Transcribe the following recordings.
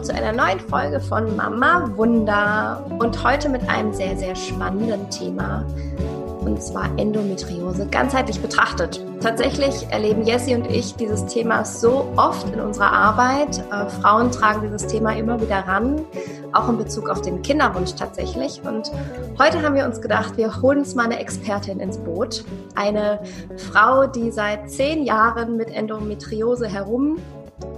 willkommen zu einer neuen Folge von Mama Wunder und heute mit einem sehr, sehr spannenden Thema und zwar Endometriose ganzheitlich betrachtet. Tatsächlich erleben Jessie und ich dieses Thema so oft in unserer Arbeit. Äh, Frauen tragen dieses Thema immer wieder ran, auch in Bezug auf den Kinderwunsch tatsächlich. Und heute haben wir uns gedacht, wir holen uns mal eine Expertin ins Boot. Eine Frau, die seit zehn Jahren mit Endometriose herum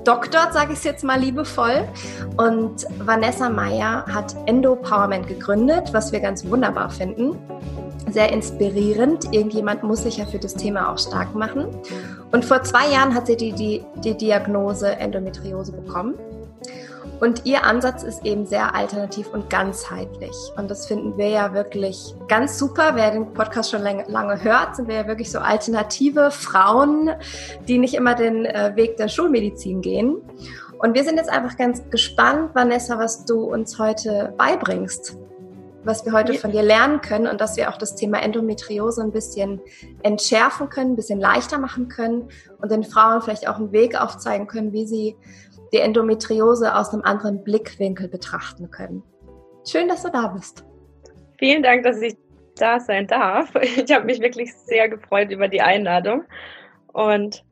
doktort, sage ich es jetzt mal liebevoll. Und Vanessa Meyer hat Endopowerment gegründet, was wir ganz wunderbar finden sehr inspirierend. Irgendjemand muss sich ja für das Thema auch stark machen. Und vor zwei Jahren hat sie die, die, die Diagnose Endometriose bekommen. Und ihr Ansatz ist eben sehr alternativ und ganzheitlich. Und das finden wir ja wirklich ganz super. Wer den Podcast schon lange, lange hört, sind wir ja wirklich so alternative Frauen, die nicht immer den äh, Weg der Schulmedizin gehen. Und wir sind jetzt einfach ganz gespannt, Vanessa, was du uns heute beibringst was wir heute von dir lernen können und dass wir auch das Thema Endometriose ein bisschen entschärfen können, ein bisschen leichter machen können und den Frauen vielleicht auch einen Weg aufzeigen können, wie sie die Endometriose aus einem anderen Blickwinkel betrachten können. Schön, dass du da bist. Vielen Dank, dass ich da sein darf. Ich habe mich wirklich sehr gefreut über die Einladung. Und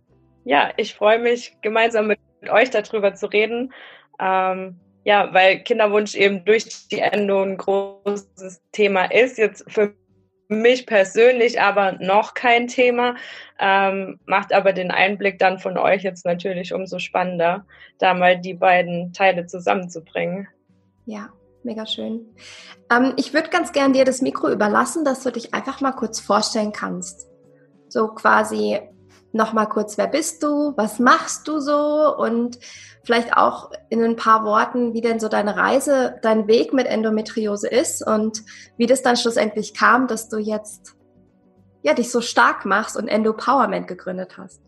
ja, ich freue mich, gemeinsam mit euch darüber zu reden. Ähm, ja, weil Kinderwunsch eben durch die Endo ein großes Thema ist. Jetzt für mich persönlich aber noch kein Thema, ähm, macht aber den Einblick dann von euch jetzt natürlich umso spannender, da mal die beiden Teile zusammenzubringen. Ja, mega schön. Ähm, ich würde ganz gern dir das Mikro überlassen, dass du dich einfach mal kurz vorstellen kannst. So quasi nochmal kurz, wer bist du, was machst du so und vielleicht auch in ein paar Worten, wie denn so deine Reise, dein Weg mit Endometriose ist und wie das dann schlussendlich kam, dass du jetzt ja dich so stark machst und Endopowerment gegründet hast.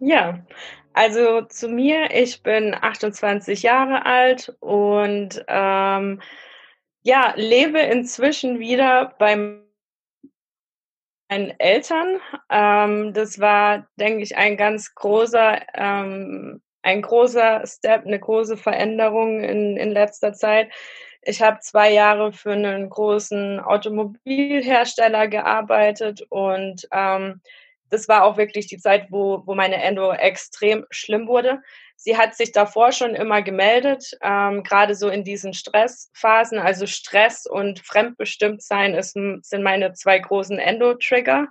Ja, also zu mir, ich bin 28 Jahre alt und ähm, ja, lebe inzwischen wieder beim meinen Eltern. Ähm, das war, denke ich, ein ganz großer, ähm, ein großer Step, eine große Veränderung in, in letzter Zeit. Ich habe zwei Jahre für einen großen Automobilhersteller gearbeitet und ähm, das war auch wirklich die Zeit, wo, wo meine Endo extrem schlimm wurde. Sie hat sich davor schon immer gemeldet, ähm, gerade so in diesen Stressphasen. Also Stress und Fremdbestimmtsein ist, sind meine zwei großen Endo-Trigger.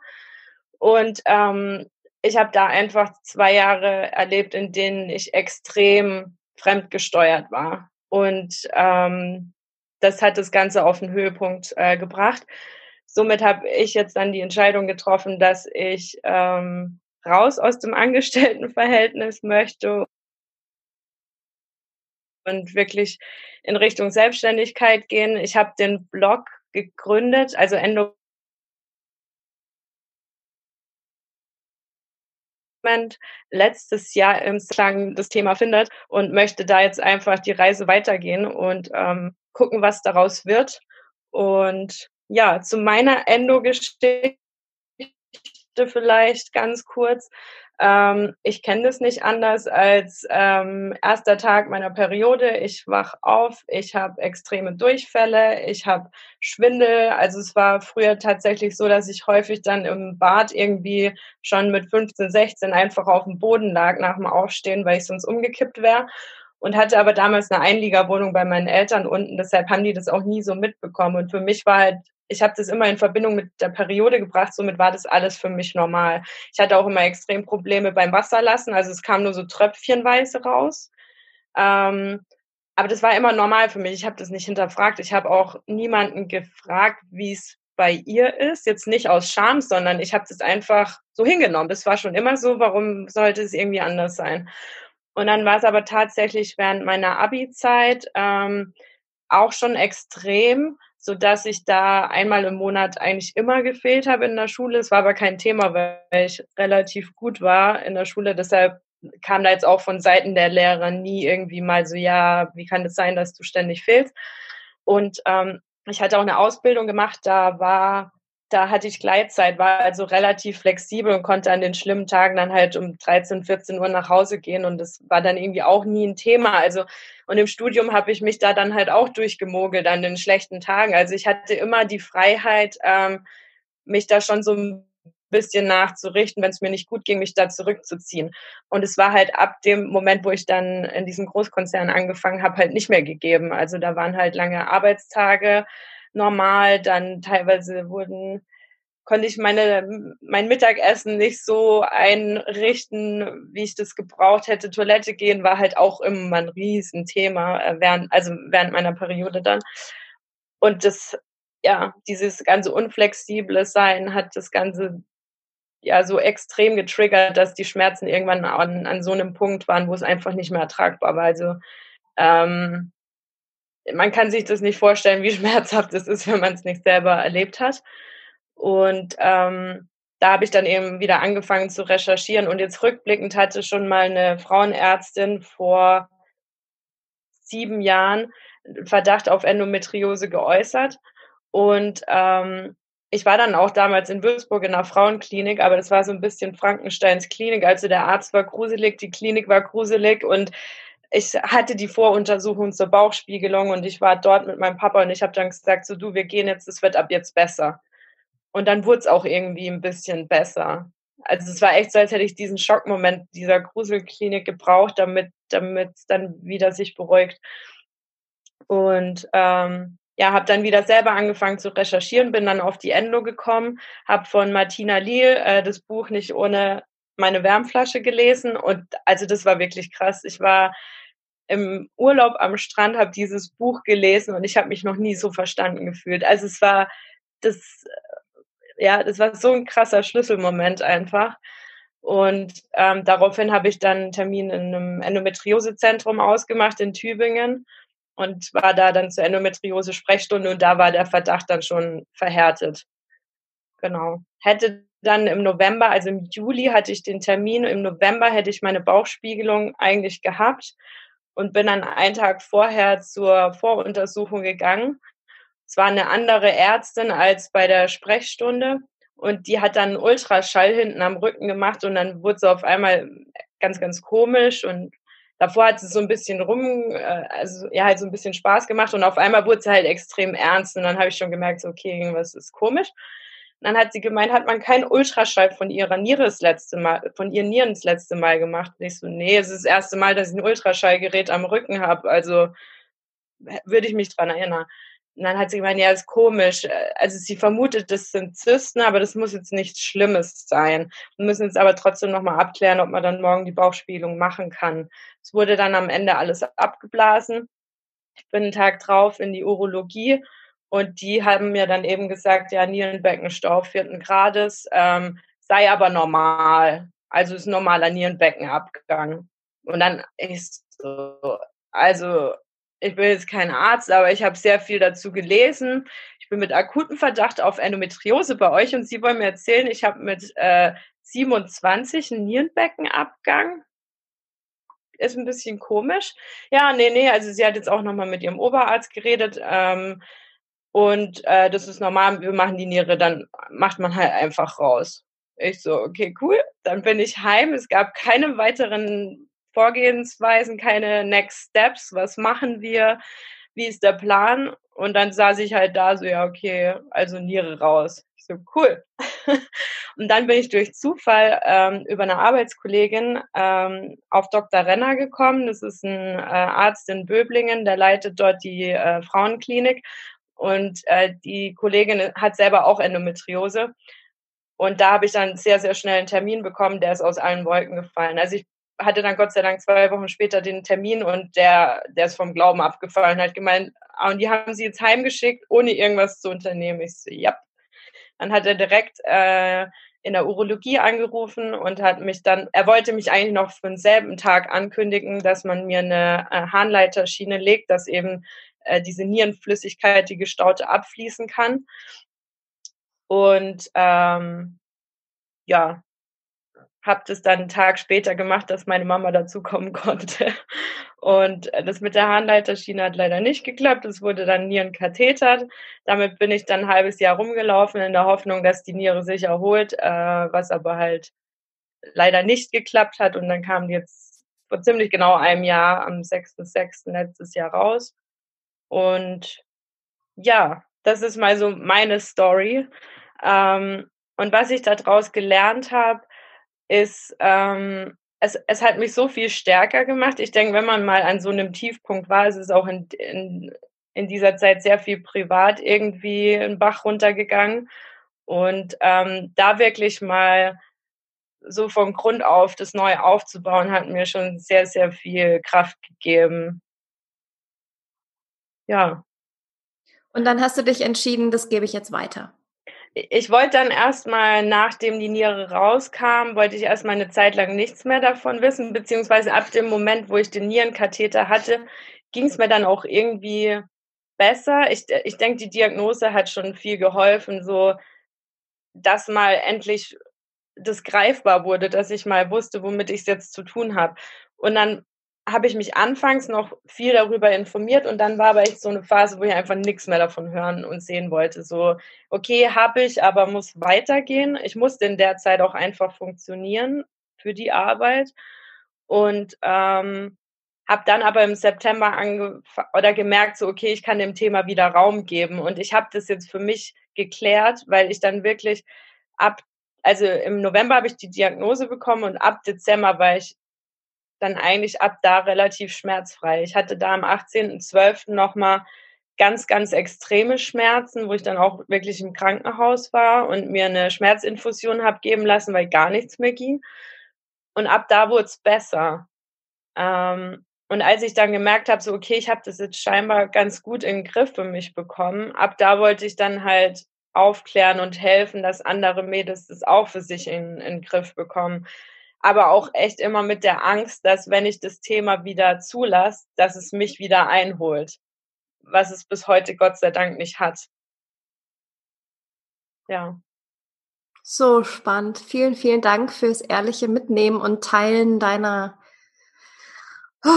Und ähm, ich habe da einfach zwei Jahre erlebt, in denen ich extrem fremdgesteuert war. Und ähm, das hat das Ganze auf den Höhepunkt äh, gebracht. Somit habe ich jetzt dann die Entscheidung getroffen, dass ich ähm, raus aus dem Angestelltenverhältnis möchte und wirklich in Richtung Selbstständigkeit gehen. Ich habe den Blog gegründet, also Endo letztes Jahr im Slang das Thema findet und möchte da jetzt einfach die Reise weitergehen und ähm, gucken, was daraus wird. Und ja, zu meiner Endo-Geschichte vielleicht ganz kurz. Ähm, ich kenne das nicht anders als ähm, erster Tag meiner Periode. Ich wach auf, ich habe extreme Durchfälle, ich habe Schwindel. Also es war früher tatsächlich so, dass ich häufig dann im Bad irgendwie schon mit 15, 16 einfach auf dem Boden lag nach dem Aufstehen, weil ich sonst umgekippt wäre und hatte aber damals eine Einliegerwohnung bei meinen Eltern unten. Deshalb haben die das auch nie so mitbekommen. Und für mich war halt ich habe das immer in Verbindung mit der Periode gebracht, somit war das alles für mich normal. Ich hatte auch immer extrem Probleme beim Wasserlassen, also es kam nur so tröpfchenweise raus. Ähm, aber das war immer normal für mich. Ich habe das nicht hinterfragt. Ich habe auch niemanden gefragt, wie es bei ihr ist. Jetzt nicht aus Scham, sondern ich habe das einfach so hingenommen. Das war schon immer so. Warum sollte es irgendwie anders sein? Und dann war es aber tatsächlich während meiner Abi-Zeit ähm, auch schon extrem so dass ich da einmal im Monat eigentlich immer gefehlt habe in der Schule. Es war aber kein Thema, weil ich relativ gut war in der Schule. Deshalb kam da jetzt auch von Seiten der Lehrer nie irgendwie mal so, ja, wie kann es das sein, dass du ständig fehlst? Und ähm, ich hatte auch eine Ausbildung gemacht, da war da hatte ich Gleitzeit, war also relativ flexibel und konnte an den schlimmen Tagen dann halt um 13, 14 Uhr nach Hause gehen und das war dann irgendwie auch nie ein Thema. Also und im Studium habe ich mich da dann halt auch durchgemogelt an den schlechten Tagen. Also ich hatte immer die Freiheit, ähm, mich da schon so ein bisschen nachzurichten, wenn es mir nicht gut ging, mich da zurückzuziehen. Und es war halt ab dem Moment, wo ich dann in diesem Großkonzern angefangen habe, halt nicht mehr gegeben. Also da waren halt lange Arbeitstage normal, dann teilweise wurden konnte ich meine, mein Mittagessen nicht so einrichten, wie ich das gebraucht hätte. Toilette gehen war halt auch immer ein Riesenthema, äh, während, also während meiner Periode dann. Und das, ja, dieses ganze unflexible Sein hat das Ganze ja so extrem getriggert, dass die Schmerzen irgendwann an, an so einem Punkt waren, wo es einfach nicht mehr ertragbar war. Also ähm, man kann sich das nicht vorstellen, wie schmerzhaft es ist, wenn man es nicht selber erlebt hat. Und ähm, da habe ich dann eben wieder angefangen zu recherchieren. Und jetzt rückblickend hatte schon mal eine Frauenärztin vor sieben Jahren Verdacht auf Endometriose geäußert. Und ähm, ich war dann auch damals in Würzburg in einer Frauenklinik, aber das war so ein bisschen Frankensteins Klinik. Also der Arzt war gruselig, die Klinik war gruselig und ich hatte die Voruntersuchung zur Bauchspiegelung und ich war dort mit meinem Papa und ich habe dann gesagt, so du, wir gehen jetzt, es wird ab jetzt besser. Und dann wurde es auch irgendwie ein bisschen besser. Also es war echt so, als hätte ich diesen Schockmoment dieser Gruselklinik gebraucht, damit es dann wieder sich beruhigt. Und ähm, ja, habe dann wieder selber angefangen zu recherchieren, bin dann auf die Endo gekommen, habe von Martina Liel äh, das Buch nicht ohne meine Wärmflasche gelesen und also das war wirklich krass. Ich war im Urlaub am Strand, habe dieses Buch gelesen und ich habe mich noch nie so verstanden gefühlt. Also es war das ja, das war so ein krasser Schlüsselmoment einfach. Und ähm, daraufhin habe ich dann einen Termin in einem Endometriosezentrum ausgemacht in Tübingen und war da dann zur Endometriose-Sprechstunde und da war der Verdacht dann schon verhärtet. Genau. Hätte dann im November, also im Juli hatte ich den Termin, im November hätte ich meine Bauchspiegelung eigentlich gehabt und bin dann einen Tag vorher zur Voruntersuchung gegangen es war eine andere Ärztin als bei der Sprechstunde und die hat dann einen Ultraschall hinten am Rücken gemacht und dann wurde sie auf einmal ganz, ganz komisch und davor hat sie so ein bisschen rum, äh, also ja, halt so ein bisschen Spaß gemacht und auf einmal wurde sie halt extrem ernst und dann habe ich schon gemerkt, so, okay, irgendwas ist komisch. Dann hat sie gemeint, hat man keinen Ultraschall von ihrer Niere das letzte Mal, von ihren Nieren das letzte Mal gemacht. Und ich so, nee, es ist das erste Mal, dass ich ein Ultraschallgerät am Rücken habe, also würde ich mich dran erinnern. Und dann hat sie gemeint, ja, ist komisch. Also sie vermutet, das sind Zysten, aber das muss jetzt nichts Schlimmes sein. Wir müssen jetzt aber trotzdem nochmal abklären, ob man dann morgen die Bauchspiegelung machen kann. Es wurde dann am Ende alles abgeblasen. Ich bin einen Tag drauf in die Urologie und die haben mir dann eben gesagt, ja, Nierenbeckenstau vierten Grades, ähm, sei aber normal. Also ist normaler Nierenbeckenabgang. Und dann ist so, also ich bin jetzt kein Arzt, aber ich habe sehr viel dazu gelesen. Ich bin mit akutem Verdacht auf Endometriose bei euch und Sie wollen mir erzählen, ich habe mit äh, 27 einen Nierenbeckenabgang. Ist ein bisschen komisch. Ja, nee, nee, also sie hat jetzt auch nochmal mit ihrem Oberarzt geredet. Ähm, und äh, das ist normal, wir machen die Niere, dann macht man halt einfach raus. Ich so, okay, cool. Dann bin ich heim. Es gab keine weiteren Vorgehensweisen, keine Next Steps. Was machen wir? Wie ist der Plan? Und dann saß ich halt da so, ja, okay, also Niere raus. Ich so, cool. und dann bin ich durch Zufall ähm, über eine Arbeitskollegin ähm, auf Dr. Renner gekommen. Das ist ein äh, Arzt in Böblingen, der leitet dort die äh, Frauenklinik. Und äh, die Kollegin hat selber auch Endometriose. Und da habe ich dann sehr, sehr schnell einen Termin bekommen, der ist aus allen Wolken gefallen. Also ich hatte dann Gott sei Dank zwei Wochen später den Termin und der, der ist vom Glauben abgefallen, hat gemeint, ah, und die haben sie jetzt heimgeschickt, ohne irgendwas zu unternehmen. Ich so, ja. Dann hat er direkt äh, in der Urologie angerufen und hat mich dann, er wollte mich eigentlich noch für denselben Tag ankündigen, dass man mir eine äh, Harnleiterschiene legt, dass eben äh, diese Nierenflüssigkeit, die gestaute, abfließen kann. Und ähm, ja, habe das dann einen Tag später gemacht, dass meine Mama dazukommen konnte. Und das mit der Harnleiterschiene hat leider nicht geklappt. Es wurde dann Nierenkatheter. Damit bin ich dann ein halbes Jahr rumgelaufen in der Hoffnung, dass die Niere sich erholt, äh, was aber halt leider nicht geklappt hat. Und dann kam jetzt vor ziemlich genau einem Jahr, am 6.6. letztes Jahr raus. Und ja, das ist mal so meine Story. Ähm, und was ich daraus gelernt habe, ist, ähm, es, es hat mich so viel stärker gemacht. Ich denke, wenn man mal an so einem Tiefpunkt war, ist es auch in, in, in dieser Zeit sehr viel privat irgendwie einen Bach runtergegangen. Und ähm, da wirklich mal so von Grund auf das neu aufzubauen, hat mir schon sehr, sehr viel Kraft gegeben. Ja. Und dann hast du dich entschieden, das gebe ich jetzt weiter ich wollte dann erstmal, nachdem die Niere rauskam, wollte ich erstmal eine Zeit lang nichts mehr davon wissen, beziehungsweise ab dem Moment, wo ich den Nierenkatheter hatte, ging es mir dann auch irgendwie besser. Ich, ich denke, die Diagnose hat schon viel geholfen, so dass mal endlich das greifbar wurde, dass ich mal wusste, womit ich es jetzt zu tun habe. Und dann habe ich mich anfangs noch viel darüber informiert und dann war aber echt so eine Phase, wo ich einfach nichts mehr davon hören und sehen wollte. So, okay, habe ich, aber muss weitergehen. Ich musste in der Zeit auch einfach funktionieren für die Arbeit und ähm, habe dann aber im September oder gemerkt, so okay, ich kann dem Thema wieder Raum geben und ich habe das jetzt für mich geklärt, weil ich dann wirklich ab also im November habe ich die Diagnose bekommen und ab Dezember war ich dann eigentlich ab da relativ schmerzfrei. Ich hatte da am 18.12. nochmal ganz, ganz extreme Schmerzen, wo ich dann auch wirklich im Krankenhaus war und mir eine Schmerzinfusion habe geben lassen, weil gar nichts mehr ging. Und ab da wurde es besser. Ähm, und als ich dann gemerkt habe, so okay, ich habe das jetzt scheinbar ganz gut in den Griff für mich bekommen, ab da wollte ich dann halt aufklären und helfen, dass andere Mädels das auch für sich in, in den Griff bekommen aber auch echt immer mit der Angst, dass wenn ich das Thema wieder zulasse, dass es mich wieder einholt, was es bis heute Gott sei Dank nicht hat. Ja. So spannend. Vielen, vielen Dank fürs ehrliche Mitnehmen und Teilen deiner oh,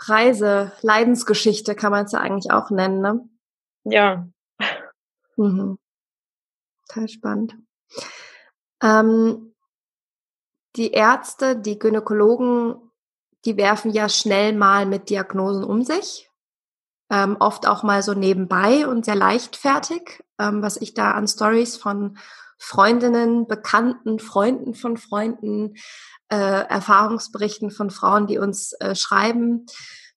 Reise, Leidensgeschichte kann man es ja eigentlich auch nennen, ne? Ja. Mhm. Total spannend. Ähm, die Ärzte, die Gynäkologen, die werfen ja schnell mal mit Diagnosen um sich. Ähm, oft auch mal so nebenbei und sehr leichtfertig, ähm, was ich da an Stories von Freundinnen, Bekannten, Freunden von Freunden, äh, Erfahrungsberichten von Frauen, die uns äh, schreiben,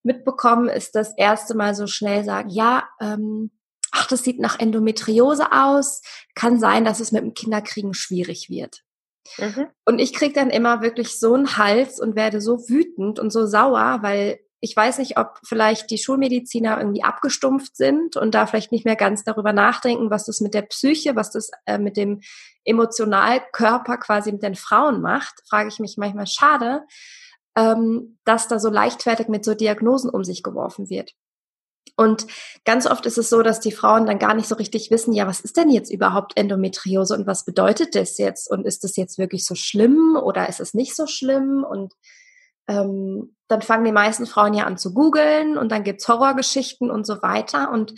mitbekommen, ist das erste Mal so schnell sagen, ja, ähm, ach, das sieht nach Endometriose aus, kann sein, dass es mit dem Kinderkriegen schwierig wird. Mhm. Und ich krieg dann immer wirklich so einen Hals und werde so wütend und so sauer, weil ich weiß nicht, ob vielleicht die Schulmediziner irgendwie abgestumpft sind und da vielleicht nicht mehr ganz darüber nachdenken, was das mit der Psyche, was das äh, mit dem Emotionalkörper quasi mit den Frauen macht, frage ich mich manchmal schade, ähm, dass da so leichtfertig mit so Diagnosen um sich geworfen wird. Und ganz oft ist es so, dass die Frauen dann gar nicht so richtig wissen, ja, was ist denn jetzt überhaupt Endometriose und was bedeutet das jetzt? Und ist das jetzt wirklich so schlimm oder ist es nicht so schlimm? Und ähm, dann fangen die meisten Frauen ja an zu googeln und dann gibt's Horrorgeschichten und so weiter. Und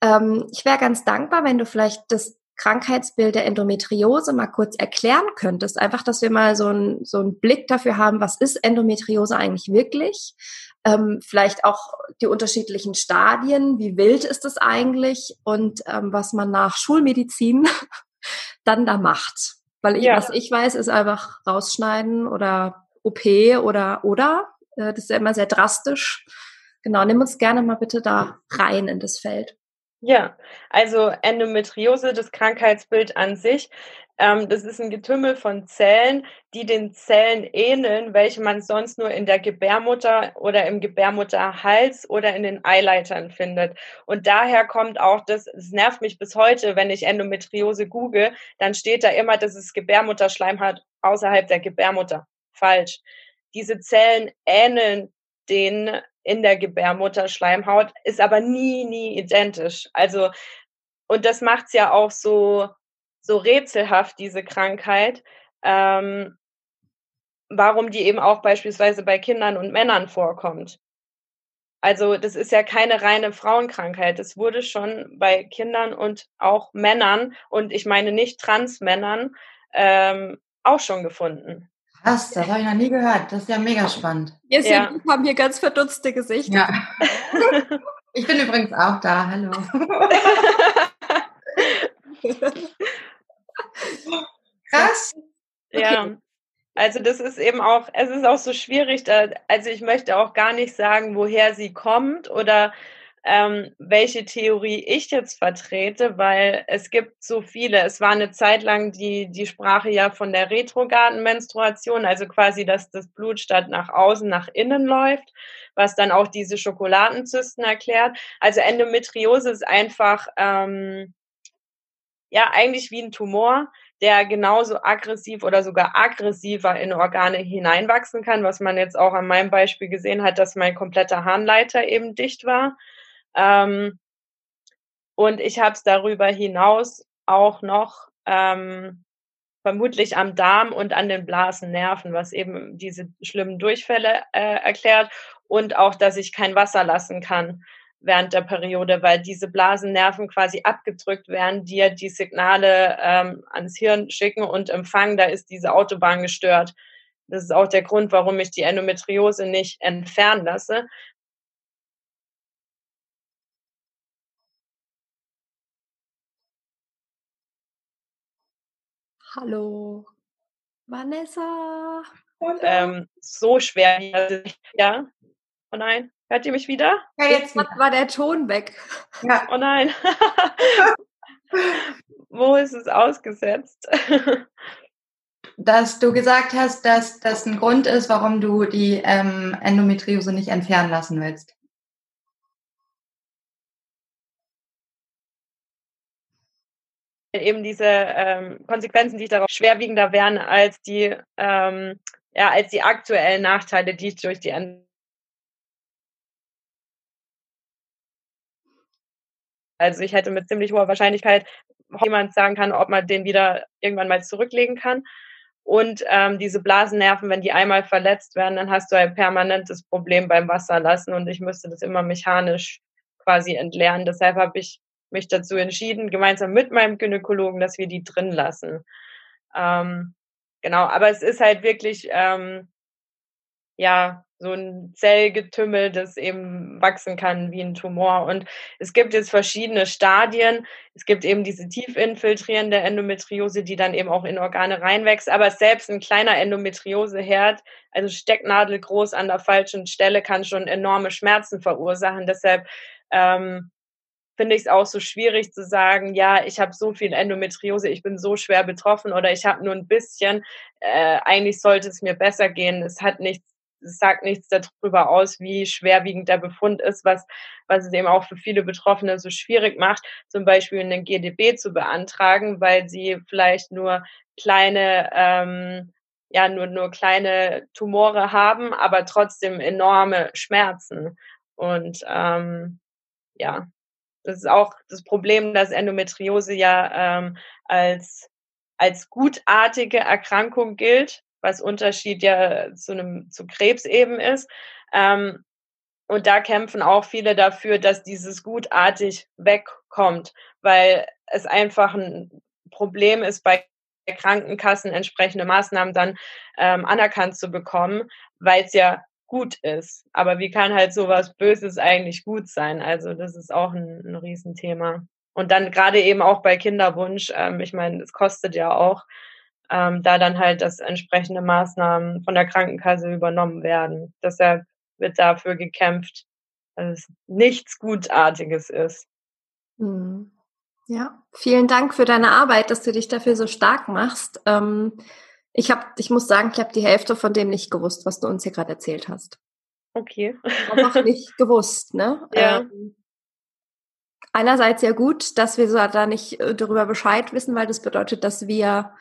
ähm, ich wäre ganz dankbar, wenn du vielleicht das Krankheitsbild der Endometriose mal kurz erklären könntest. Einfach, dass wir mal so, ein, so einen Blick dafür haben, was ist Endometriose eigentlich wirklich? Ähm, vielleicht auch die unterschiedlichen Stadien, wie wild ist es eigentlich und ähm, was man nach Schulmedizin dann da macht. Weil ich, ja. was ich weiß, ist einfach rausschneiden oder OP oder oder. Äh, das ist ja immer sehr drastisch. Genau, nimm uns gerne mal bitte da rein in das Feld. Ja, also Endometriose, das Krankheitsbild an sich, ähm, das ist ein Getümmel von Zellen, die den Zellen ähneln, welche man sonst nur in der Gebärmutter oder im Gebärmutterhals oder in den Eileitern findet. Und daher kommt auch das, es nervt mich bis heute, wenn ich Endometriose google, dann steht da immer, dass es Gebärmutterschleim hat außerhalb der Gebärmutter. Falsch. Diese Zellen ähneln den in der Gebärmutterschleimhaut, ist aber nie, nie identisch. Also, und das macht's ja auch so, so rätselhaft, diese Krankheit, ähm, warum die eben auch beispielsweise bei Kindern und Männern vorkommt. also das ist ja keine reine Frauenkrankheit. Das wurde schon bei Kindern und auch Männern und ich meine nicht Transmännern ähm, auch schon gefunden. Krass, das habe ich noch nie gehört. Das ist ja mega spannend. Wir ja. haben hier ganz verdutzte Gesichter. Ja. ich bin übrigens auch da. Hallo. Krass. Okay. Ja. Also das ist eben auch, es ist auch so schwierig, da, also ich möchte auch gar nicht sagen, woher sie kommt oder ähm, welche Theorie ich jetzt vertrete, weil es gibt so viele. Es war eine Zeit lang die, die Sprache ja von der retrograden Menstruation, also quasi, dass das Blut statt nach außen nach innen läuft, was dann auch diese Schokoladenzysten erklärt. Also Endometriose ist einfach, ähm, ja, eigentlich wie ein Tumor der genauso aggressiv oder sogar aggressiver in Organe hineinwachsen kann, was man jetzt auch an meinem Beispiel gesehen hat, dass mein kompletter Harnleiter eben dicht war. Ähm, und ich habe es darüber hinaus auch noch ähm, vermutlich am Darm und an den Blasennerven, was eben diese schlimmen Durchfälle äh, erklärt und auch, dass ich kein Wasser lassen kann während der Periode, weil diese Blasennerven quasi abgedrückt werden, die ja die Signale ähm, ans Hirn schicken und empfangen, da ist diese Autobahn gestört. Das ist auch der Grund, warum ich die Endometriose nicht entfernen lasse. Hallo, Vanessa. Ähm, so schwer, ja. Oh nein. Hört ihr mich wieder? Ja, jetzt war der Ton weg. Ja. Oh nein. Wo ist es ausgesetzt? dass du gesagt hast, dass das ein Grund ist, warum du die ähm, Endometriose nicht entfernen lassen willst. Eben diese ähm, Konsequenzen, die darauf schwerwiegender wären als die, ähm, ja, als die aktuellen Nachteile, die ich durch die Also ich hätte mit ziemlich hoher Wahrscheinlichkeit jemand sagen kann, ob man den wieder irgendwann mal zurücklegen kann. Und ähm, diese Blasennerven, wenn die einmal verletzt werden, dann hast du ein permanentes Problem beim Wasserlassen und ich müsste das immer mechanisch quasi entleeren. Deshalb habe ich mich dazu entschieden, gemeinsam mit meinem Gynäkologen, dass wir die drin lassen. Ähm, genau, aber es ist halt wirklich ähm, ja so ein Zellgetümmel, das eben wachsen kann wie ein Tumor. Und es gibt jetzt verschiedene Stadien. Es gibt eben diese tief infiltrierende Endometriose, die dann eben auch in Organe reinwächst. Aber selbst ein kleiner Endometrioseherd, also Stecknadel groß an der falschen Stelle, kann schon enorme Schmerzen verursachen. Deshalb ähm, finde ich es auch so schwierig zu sagen, ja, ich habe so viel Endometriose, ich bin so schwer betroffen oder ich habe nur ein bisschen. Äh, eigentlich sollte es mir besser gehen. Es hat nichts es sagt nichts darüber aus, wie schwerwiegend der Befund ist, was, was es eben auch für viele Betroffene so schwierig macht, zum Beispiel einen GDB zu beantragen, weil sie vielleicht nur kleine, ähm, ja, nur, nur kleine Tumore haben, aber trotzdem enorme Schmerzen. Und ähm, ja, das ist auch das Problem, dass Endometriose ja ähm, als, als gutartige Erkrankung gilt was Unterschied ja zu einem zu Krebs eben ist. Ähm, und da kämpfen auch viele dafür, dass dieses gutartig wegkommt, weil es einfach ein Problem ist, bei Krankenkassen entsprechende Maßnahmen dann ähm, anerkannt zu bekommen, weil es ja gut ist. Aber wie kann halt sowas Böses eigentlich gut sein? Also das ist auch ein, ein Riesenthema. Und dann gerade eben auch bei Kinderwunsch, ähm, ich meine, es kostet ja auch ähm, da dann halt das entsprechende Maßnahmen von der Krankenkasse übernommen werden. Deshalb wird dafür gekämpft, dass es nichts Gutartiges ist. Hm. Ja, vielen Dank für deine Arbeit, dass du dich dafür so stark machst. Ähm, ich habe, ich muss sagen, ich habe die Hälfte von dem nicht gewusst, was du uns hier gerade erzählt hast. Okay. Einfach nicht gewusst, ne? Ja. Ähm, einerseits ja gut, dass wir so da nicht äh, darüber Bescheid wissen, weil das bedeutet, dass wir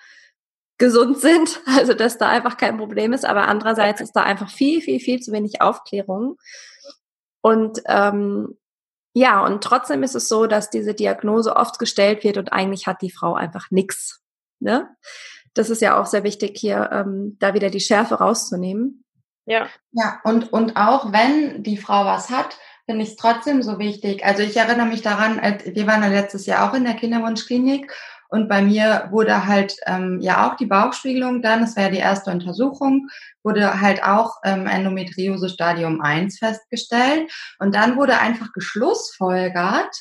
gesund sind, also dass da einfach kein Problem ist, aber andererseits ist da einfach viel, viel, viel zu wenig Aufklärung. Und ähm, ja, und trotzdem ist es so, dass diese Diagnose oft gestellt wird und eigentlich hat die Frau einfach nichts. Ne? Das ist ja auch sehr wichtig, hier ähm, da wieder die Schärfe rauszunehmen. Ja. Ja, und, und auch wenn die Frau was hat, finde ich es trotzdem so wichtig. Also ich erinnere mich daran, wir waren ja letztes Jahr auch in der Kinderwunschklinik und bei mir wurde halt ähm, ja auch die Bauchspiegelung dann, das war ja die erste Untersuchung, wurde halt auch ähm, Endometriose Stadium 1 festgestellt. Und dann wurde einfach geschlussfolgert,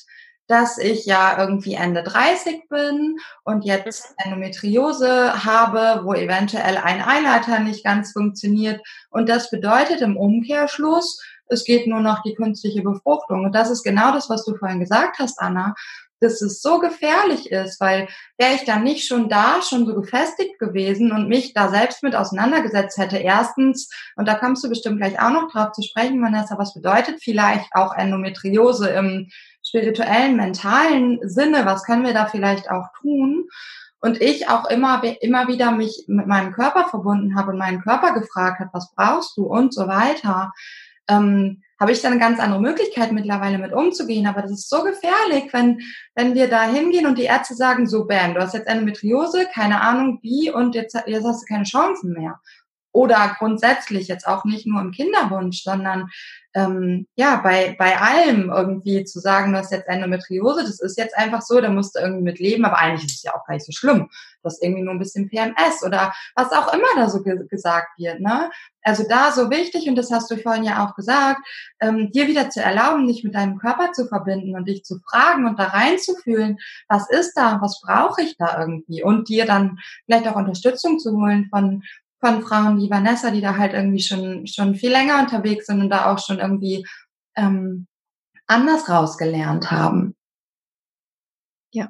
dass ich ja irgendwie Ende 30 bin und jetzt mhm. Endometriose habe, wo eventuell ein Eileiter nicht ganz funktioniert. Und das bedeutet im Umkehrschluss, es geht nur noch die künstliche Befruchtung. Und das ist genau das, was du vorhin gesagt hast, Anna, dass es so gefährlich ist, weil wäre ich dann nicht schon da, schon so gefestigt gewesen und mich da selbst mit auseinandergesetzt hätte, erstens, und da kommst du bestimmt gleich auch noch drauf zu sprechen, Vanessa, was bedeutet vielleicht auch Endometriose im spirituellen, mentalen Sinne, was können wir da vielleicht auch tun? Und ich auch immer, immer wieder mich mit meinem Körper verbunden habe und meinen Körper gefragt hat, was brauchst du und so weiter. Ähm, habe ich dann eine ganz andere Möglichkeit mittlerweile mit umzugehen. Aber das ist so gefährlich, wenn, wenn wir da hingehen und die Ärzte sagen, so, bam, du hast jetzt Endometriose, keine Ahnung wie und jetzt, jetzt hast du keine Chancen mehr. Oder grundsätzlich jetzt auch nicht nur im Kinderwunsch, sondern ähm, ja, bei, bei allem irgendwie zu sagen, du hast jetzt Endometriose, das ist jetzt einfach so, da musst du irgendwie mit leben, aber eigentlich ist es ja auch gar nicht so schlimm. Du hast irgendwie nur ein bisschen PMS oder was auch immer da so ge gesagt wird. Ne? Also da so wichtig, und das hast du vorhin ja auch gesagt, ähm, dir wieder zu erlauben, dich mit deinem Körper zu verbinden und dich zu fragen und da reinzufühlen, was ist da, was brauche ich da irgendwie und dir dann vielleicht auch Unterstützung zu holen von von Frauen wie Vanessa, die da halt irgendwie schon, schon viel länger unterwegs sind und da auch schon irgendwie ähm, anders rausgelernt haben. Ja,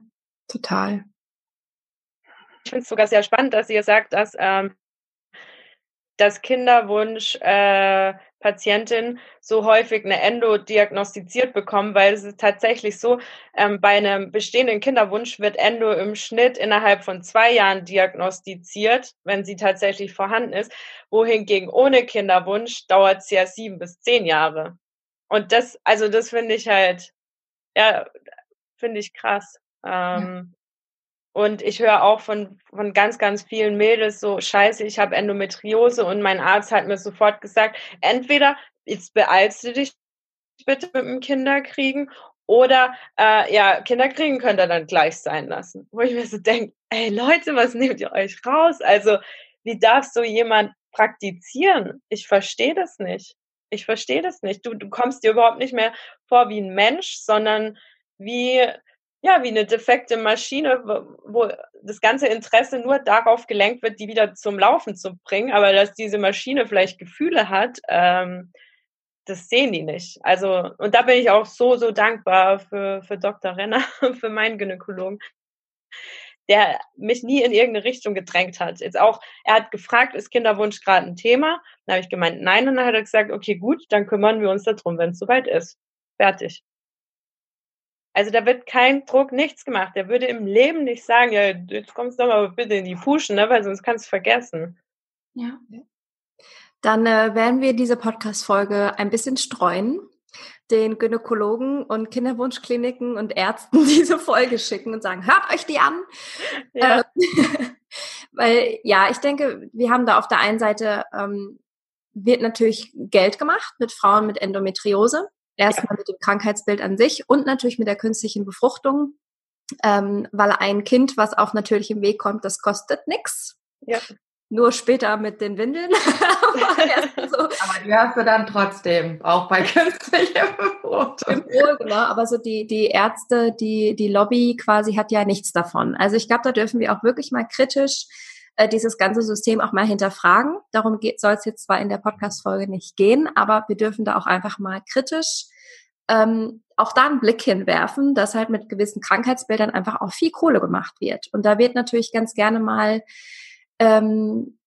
total. Ich finde es sogar sehr spannend, dass ihr sagt, dass ähm, dass Kinderwunsch äh, Patientinnen so häufig eine Endo diagnostiziert bekommen, weil es ist tatsächlich so, ähm, bei einem bestehenden Kinderwunsch wird Endo im Schnitt innerhalb von zwei Jahren diagnostiziert, wenn sie tatsächlich vorhanden ist, wohingegen ohne Kinderwunsch dauert es ja sieben bis zehn Jahre. Und das, also das finde ich halt, ja, finde ich krass. Ähm. Und ich höre auch von, von ganz, ganz vielen Mädels so, scheiße, ich habe Endometriose und mein Arzt hat mir sofort gesagt, entweder jetzt beeilst du dich bitte mit dem Kinderkriegen oder äh, ja, Kinder kriegen könnt ihr dann gleich sein lassen. Wo ich mir so denke, ey Leute, was nehmt ihr euch raus? Also, wie darf so jemand praktizieren? Ich verstehe das nicht. Ich verstehe das nicht. Du, du kommst dir überhaupt nicht mehr vor wie ein Mensch, sondern wie ja, wie eine defekte Maschine, wo das ganze Interesse nur darauf gelenkt wird, die wieder zum Laufen zu bringen, aber dass diese Maschine vielleicht Gefühle hat, ähm, das sehen die nicht. Also, und da bin ich auch so, so dankbar für, für Dr. Renner, für meinen Gynäkologen, der mich nie in irgendeine Richtung gedrängt hat. Jetzt auch, er hat gefragt, ist Kinderwunsch gerade ein Thema? Dann habe ich gemeint, nein, und dann hat er gesagt, okay, gut, dann kümmern wir uns darum, wenn es soweit ist. Fertig. Also da wird kein Druck, nichts gemacht. Der würde im Leben nicht sagen, ja, jetzt kommst du doch mal bitte in die Puschen, ne, weil sonst kannst du vergessen. Ja. Dann äh, werden wir diese Podcast-Folge ein bisschen streuen, den Gynäkologen und Kinderwunschkliniken und Ärzten diese Folge schicken und sagen, hört euch die an. Ja. Äh, weil, ja, ich denke, wir haben da auf der einen Seite, ähm, wird natürlich Geld gemacht mit Frauen mit Endometriose. Erstmal ja. mit dem Krankheitsbild an sich und natürlich mit der künstlichen Befruchtung, ähm, weil ein Kind, was auf natürlichem Weg kommt, das kostet nichts. Ja. Nur später mit den Windeln. so. Aber die hast du dann trotzdem, auch bei künstlicher Befruchtung. genau, aber so die, die Ärzte, die, die Lobby quasi hat ja nichts davon. Also ich glaube, da dürfen wir auch wirklich mal kritisch äh, dieses ganze System auch mal hinterfragen. Darum soll es jetzt zwar in der Podcast-Folge nicht gehen, aber wir dürfen da auch einfach mal kritisch ähm, auch da einen Blick hinwerfen, dass halt mit gewissen Krankheitsbildern einfach auch viel Kohle gemacht wird. Und da wird natürlich ganz gerne mal ähm,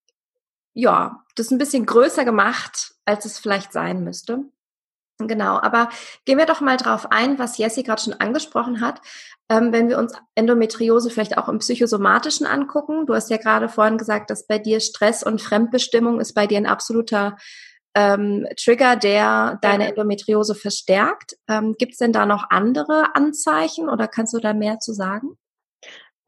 ja, das ein bisschen größer gemacht, als es vielleicht sein müsste. Genau, aber gehen wir doch mal drauf ein, was Jessie gerade schon angesprochen hat. Ähm, wenn wir uns Endometriose vielleicht auch im psychosomatischen angucken, du hast ja gerade vorhin gesagt, dass bei dir Stress und Fremdbestimmung ist bei dir ein absoluter ähm, Trigger, der deine Endometriose verstärkt. Ähm, Gibt es denn da noch andere Anzeichen oder kannst du da mehr zu sagen?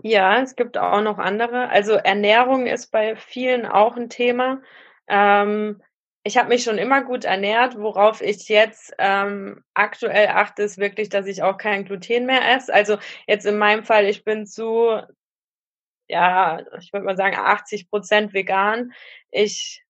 Ja, es gibt auch noch andere. Also Ernährung ist bei vielen auch ein Thema. Ähm, ich habe mich schon immer gut ernährt. Worauf ich jetzt ähm, aktuell achte, ist wirklich, dass ich auch kein Gluten mehr esse. Also jetzt in meinem Fall, ich bin zu, ja, ich würde mal sagen, 80 Prozent vegan. Ich,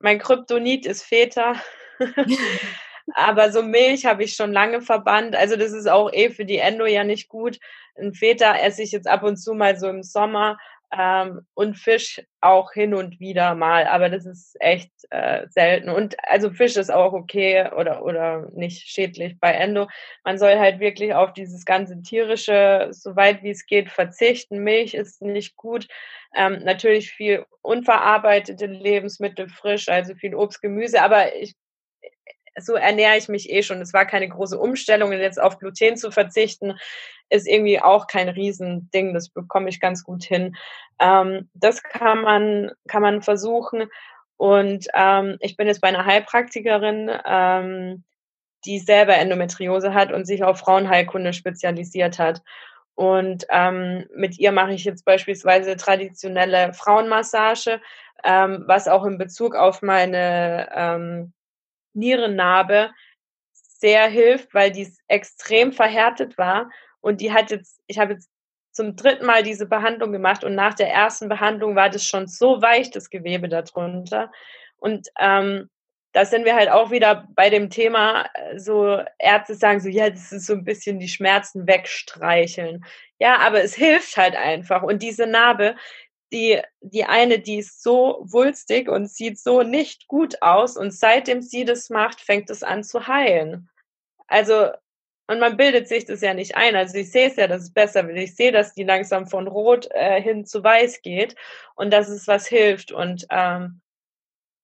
mein Kryptonit ist Feta. Aber so Milch habe ich schon lange verbannt. Also das ist auch eh für die Endo ja nicht gut. Ein Feta esse ich jetzt ab und zu mal so im Sommer ähm, und Fisch auch hin und wieder mal, aber das ist echt äh, selten. Und also Fisch ist auch okay oder, oder nicht schädlich bei Endo. Man soll halt wirklich auf dieses ganze tierische, soweit wie es geht, verzichten. Milch ist nicht gut. Ähm, natürlich viel unverarbeitete Lebensmittel frisch, also viel Obst, Gemüse, aber ich so ernähre ich mich eh schon. Es war keine große Umstellung, jetzt auf Gluten zu verzichten, ist irgendwie auch kein Riesending. Das bekomme ich ganz gut hin. Ähm, das kann man, kann man versuchen. Und ähm, ich bin jetzt bei einer Heilpraktikerin, ähm, die selber Endometriose hat und sich auf Frauenheilkunde spezialisiert hat. Und ähm, mit ihr mache ich jetzt beispielsweise traditionelle Frauenmassage, ähm, was auch in Bezug auf meine ähm, Nierennarbe sehr hilft, weil die extrem verhärtet war. Und die hat jetzt, ich habe jetzt zum dritten Mal diese Behandlung gemacht und nach der ersten Behandlung war das schon so weich, das Gewebe darunter. Und ähm, da sind wir halt auch wieder bei dem Thema, äh, so Ärzte sagen so, ja, das ist so ein bisschen die Schmerzen wegstreicheln. Ja, aber es hilft halt einfach. Und diese Narbe, die, die eine, die ist so wulstig und sieht so nicht gut aus und seitdem sie das macht, fängt es an zu heilen. Also, und man bildet sich das ja nicht ein. Also ich sehe es ja, dass es besser wird. Ich sehe, dass die langsam von rot äh, hin zu weiß geht und dass es was hilft. Und ähm,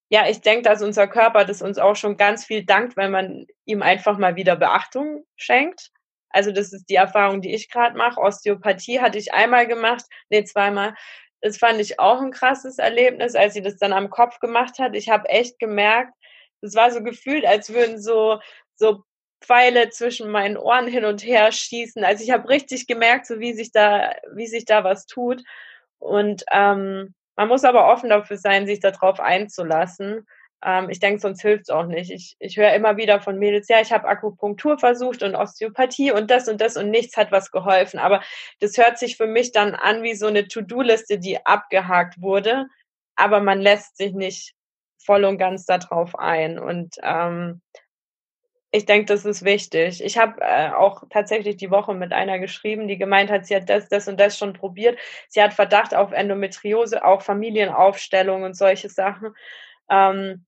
ja, ich denke, dass unser Körper das uns auch schon ganz viel dankt, wenn man ihm einfach mal wieder Beachtung schenkt. Also das ist die Erfahrung, die ich gerade mache. Osteopathie hatte ich einmal gemacht, nee, zweimal. Das fand ich auch ein krasses Erlebnis, als sie das dann am Kopf gemacht hat. Ich habe echt gemerkt, es war so gefühlt, als würden so, so Pfeile zwischen meinen Ohren hin und her schießen. Also ich habe richtig gemerkt, so wie sich da, wie sich da was tut. Und ähm, man muss aber offen dafür sein, sich darauf einzulassen. Ähm, ich denke, sonst hilft es auch nicht. Ich, ich höre immer wieder von Mädels, ja, ich habe Akupunktur versucht und Osteopathie und das und das und nichts hat was geholfen. Aber das hört sich für mich dann an wie so eine To-Do-Liste, die abgehakt wurde, aber man lässt sich nicht voll und ganz darauf ein. Und ähm, ich denke, das ist wichtig. Ich habe äh, auch tatsächlich die Woche mit einer geschrieben, die gemeint hat, sie hat das, das und das schon probiert. Sie hat Verdacht auf Endometriose, auch Familienaufstellung und solche Sachen. Ähm,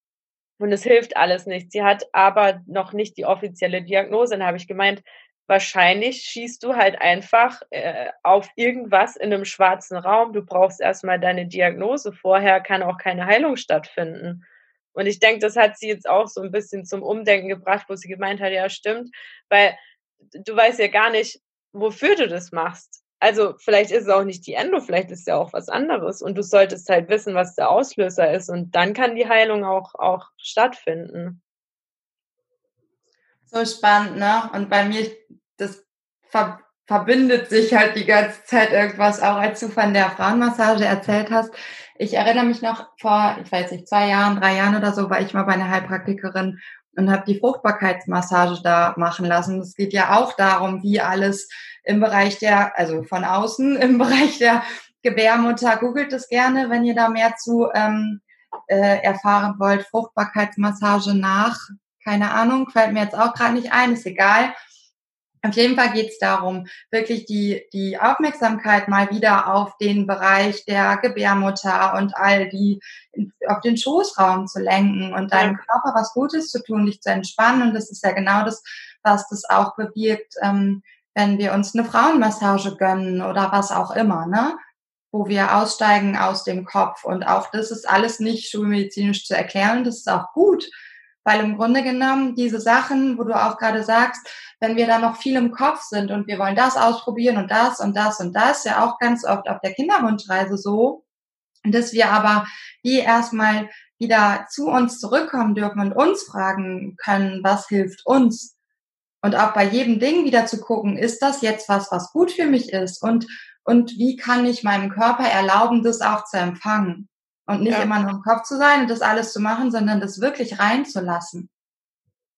und es hilft alles nicht. Sie hat aber noch nicht die offizielle Diagnose. Dann habe ich gemeint, wahrscheinlich schießt du halt einfach äh, auf irgendwas in einem schwarzen Raum. Du brauchst erstmal deine Diagnose. Vorher kann auch keine Heilung stattfinden. Und ich denke, das hat sie jetzt auch so ein bisschen zum Umdenken gebracht, wo sie gemeint hat, ja, stimmt, weil du weißt ja gar nicht, wofür du das machst. Also vielleicht ist es auch nicht die Endo, vielleicht ist es ja auch was anderes. Und du solltest halt wissen, was der Auslöser ist. Und dann kann die Heilung auch, auch stattfinden. So spannend, ne? Und bei mir, das ver verbindet sich halt die ganze Zeit irgendwas, auch als du von der Frauenmassage erzählt hast. Ich erinnere mich noch vor, ich weiß nicht, zwei Jahren, drei Jahren oder so, war ich mal bei einer Heilpraktikerin und habe die Fruchtbarkeitsmassage da machen lassen. Es geht ja auch darum, wie alles im Bereich der, also von außen, im Bereich der Gebärmutter. Googelt es gerne, wenn ihr da mehr zu ähm, äh, erfahren wollt. Fruchtbarkeitsmassage nach, keine Ahnung, fällt mir jetzt auch gerade nicht ein, ist egal. Auf jeden Fall geht es darum, wirklich die, die Aufmerksamkeit mal wieder auf den Bereich der Gebärmutter und all die, auf den Schoßraum zu lenken und deinem Körper was Gutes zu tun, dich zu entspannen. Und das ist ja genau das, was das auch bewirkt, ähm, wenn wir uns eine Frauenmassage gönnen oder was auch immer, ne? Wo wir aussteigen aus dem Kopf. Und auch das ist alles nicht schulmedizinisch zu erklären. Das ist auch gut. Weil im Grunde genommen diese Sachen, wo du auch gerade sagst, wenn wir da noch viel im Kopf sind und wir wollen das ausprobieren und das und das und das, ja auch ganz oft auf der Kinderwunschreise so, dass wir aber die erstmal wieder zu uns zurückkommen dürfen und uns fragen können, was hilft uns und auch bei jedem Ding wieder zu gucken, ist das jetzt was, was gut für mich ist? Und, und wie kann ich meinem Körper erlauben, das auch zu empfangen? Und nicht ja. immer nur im Kopf zu sein und das alles zu machen, sondern das wirklich reinzulassen.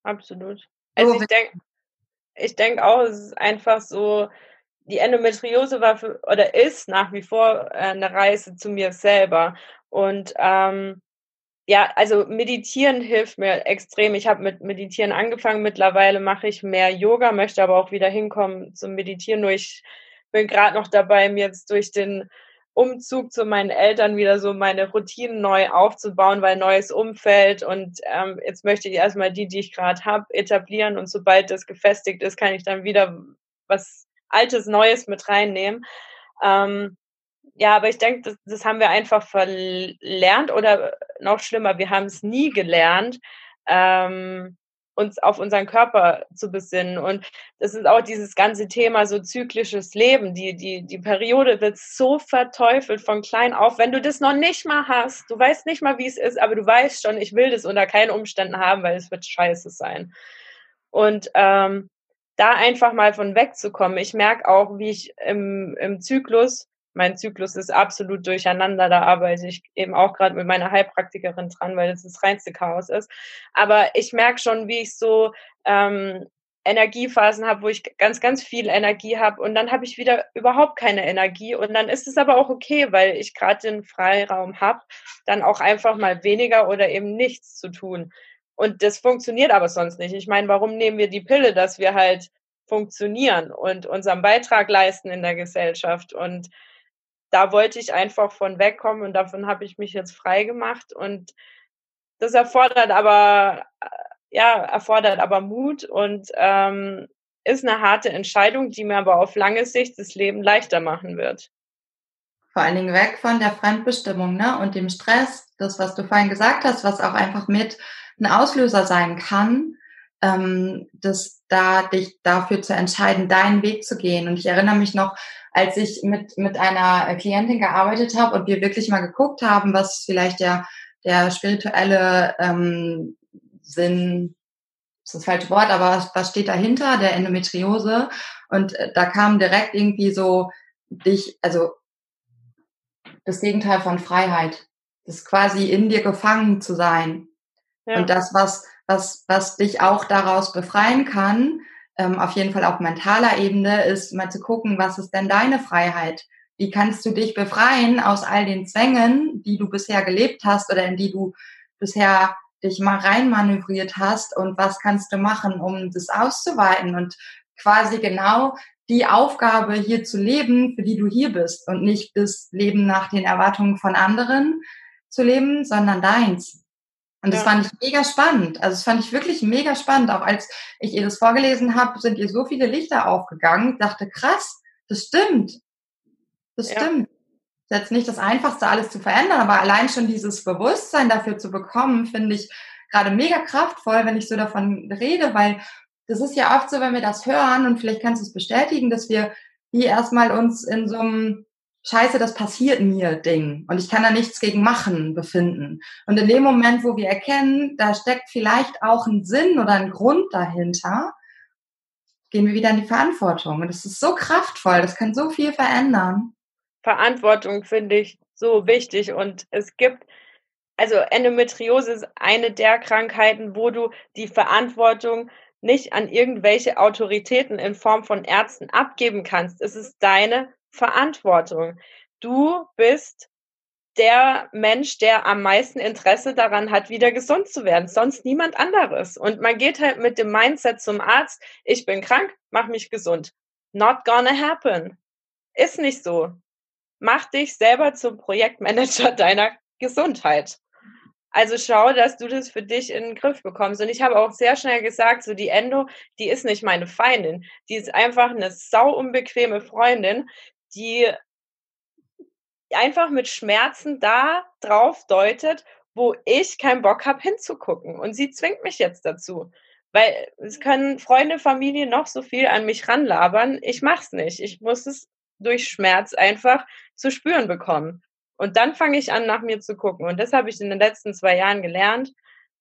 Absolut. Also so, ich denke ich denk auch, es ist einfach so, die Endometriose war für, oder ist nach wie vor äh, eine Reise zu mir selber. Und ähm, ja, also meditieren hilft mir extrem. Ich habe mit Meditieren angefangen. Mittlerweile mache ich mehr Yoga, möchte aber auch wieder hinkommen zum Meditieren. Nur ich bin gerade noch dabei, mir jetzt durch den Umzug zu meinen Eltern wieder so meine Routinen neu aufzubauen, weil neues Umfeld und ähm, jetzt möchte ich erstmal die, die ich gerade habe, etablieren und sobald das gefestigt ist, kann ich dann wieder was Altes, Neues mit reinnehmen. Ähm, ja, aber ich denke, das, das haben wir einfach verlernt oder noch schlimmer, wir haben es nie gelernt, ähm, uns auf unseren Körper zu besinnen. Und das ist auch dieses ganze Thema so zyklisches Leben. Die, die, die Periode wird so verteufelt von klein auf. Wenn du das noch nicht mal hast, du weißt nicht mal, wie es ist, aber du weißt schon, ich will das unter keinen Umständen haben, weil es wird scheiße sein. Und ähm, da einfach mal von wegzukommen. Ich merke auch, wie ich im, im Zyklus mein Zyklus ist absolut durcheinander. Da arbeite ich eben auch gerade mit meiner Heilpraktikerin dran, weil das das reinste Chaos ist. Aber ich merke schon, wie ich so ähm, Energiephasen habe, wo ich ganz, ganz viel Energie habe und dann habe ich wieder überhaupt keine Energie und dann ist es aber auch okay, weil ich gerade den Freiraum habe, dann auch einfach mal weniger oder eben nichts zu tun. Und das funktioniert aber sonst nicht. Ich meine, warum nehmen wir die Pille, dass wir halt funktionieren und unseren Beitrag leisten in der Gesellschaft und da wollte ich einfach von wegkommen und davon habe ich mich jetzt frei gemacht und das erfordert aber ja erfordert aber Mut und ähm, ist eine harte Entscheidung, die mir aber auf lange Sicht das Leben leichter machen wird. Vor allen Dingen weg von der Fremdbestimmung ne? und dem Stress, das, was du vorhin gesagt hast, was auch einfach mit ein Auslöser sein kann, ähm, das da dich dafür zu entscheiden, deinen Weg zu gehen. Und ich erinnere mich noch, als ich mit, mit einer Klientin gearbeitet habe und wir wirklich mal geguckt haben, was vielleicht der, der spirituelle ähm, Sinn, ist das falsche Wort, aber was steht dahinter, der Endometriose? Und äh, da kam direkt irgendwie so dich, also das Gegenteil von Freiheit, das quasi in dir gefangen zu sein. Ja. Und das, was, was, was dich auch daraus befreien kann, ähm, auf jeden Fall auf mentaler Ebene, ist mal zu gucken, was ist denn deine Freiheit? Wie kannst du dich befreien aus all den Zwängen, die du bisher gelebt hast oder in die du bisher dich mal reinmanövriert hast und was kannst du machen, um das auszuweiten und quasi genau die Aufgabe hier zu leben, für die du hier bist und nicht das Leben nach den Erwartungen von anderen zu leben, sondern deins. Und das ja. fand ich mega spannend. Also das fand ich wirklich mega spannend. Auch als ich ihr das vorgelesen habe, sind ihr so viele Lichter aufgegangen. Ich dachte, krass, das stimmt. Das ja. stimmt. Das ist jetzt nicht das Einfachste, alles zu verändern, aber allein schon dieses Bewusstsein dafür zu bekommen, finde ich gerade mega kraftvoll, wenn ich so davon rede, weil das ist ja oft so, wenn wir das hören und vielleicht kannst du es bestätigen, dass wir wie erstmal uns in so einem scheiße, das passiert mir Ding und ich kann da nichts gegen machen befinden. Und in dem Moment, wo wir erkennen, da steckt vielleicht auch ein Sinn oder ein Grund dahinter, gehen wir wieder in die Verantwortung. Und das ist so kraftvoll, das kann so viel verändern. Verantwortung finde ich so wichtig und es gibt, also Endometriose ist eine der Krankheiten, wo du die Verantwortung nicht an irgendwelche Autoritäten in Form von Ärzten abgeben kannst. Es ist deine Verantwortung. Du bist der Mensch, der am meisten Interesse daran hat, wieder gesund zu werden, sonst niemand anderes. Und man geht halt mit dem Mindset zum Arzt, ich bin krank, mach mich gesund. Not gonna happen. Ist nicht so. Mach dich selber zum Projektmanager deiner Gesundheit. Also schau, dass du das für dich in den Griff bekommst. Und ich habe auch sehr schnell gesagt, so die Endo, die ist nicht meine Feindin. Die ist einfach eine sau unbequeme Freundin, die einfach mit Schmerzen da drauf deutet, wo ich keinen Bock habe hinzugucken. Und sie zwingt mich jetzt dazu. Weil es können Freunde, Familie noch so viel an mich ranlabern. Ich mach's nicht. Ich muss es durch Schmerz einfach zu spüren bekommen. Und dann fange ich an, nach mir zu gucken. Und das habe ich in den letzten zwei Jahren gelernt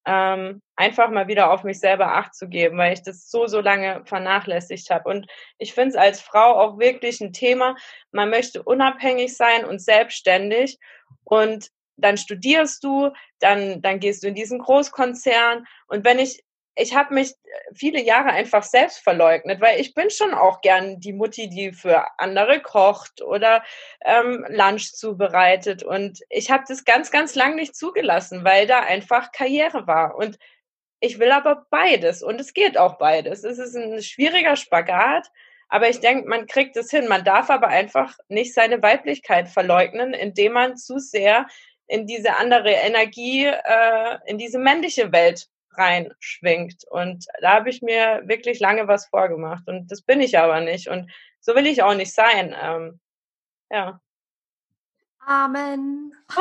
ähm, einfach mal wieder auf mich selber Acht zu geben, weil ich das so, so lange vernachlässigt habe. Und ich finde es als Frau auch wirklich ein Thema. Man möchte unabhängig sein und selbstständig. Und dann studierst du, dann, dann gehst du in diesen Großkonzern. Und wenn ich, ich habe mich viele Jahre einfach selbst verleugnet, weil ich bin schon auch gern die Mutti, die für andere kocht oder ähm, Lunch zubereitet. Und ich habe das ganz, ganz lang nicht zugelassen, weil da einfach Karriere war. Und ich will aber beides und es geht auch beides. Es ist ein schwieriger Spagat, aber ich denke, man kriegt es hin. Man darf aber einfach nicht seine Weiblichkeit verleugnen, indem man zu sehr in diese andere Energie, äh, in diese männliche Welt reinschwingt. Und da habe ich mir wirklich lange was vorgemacht. Und das bin ich aber nicht. Und so will ich auch nicht sein. Ähm, ja. Amen.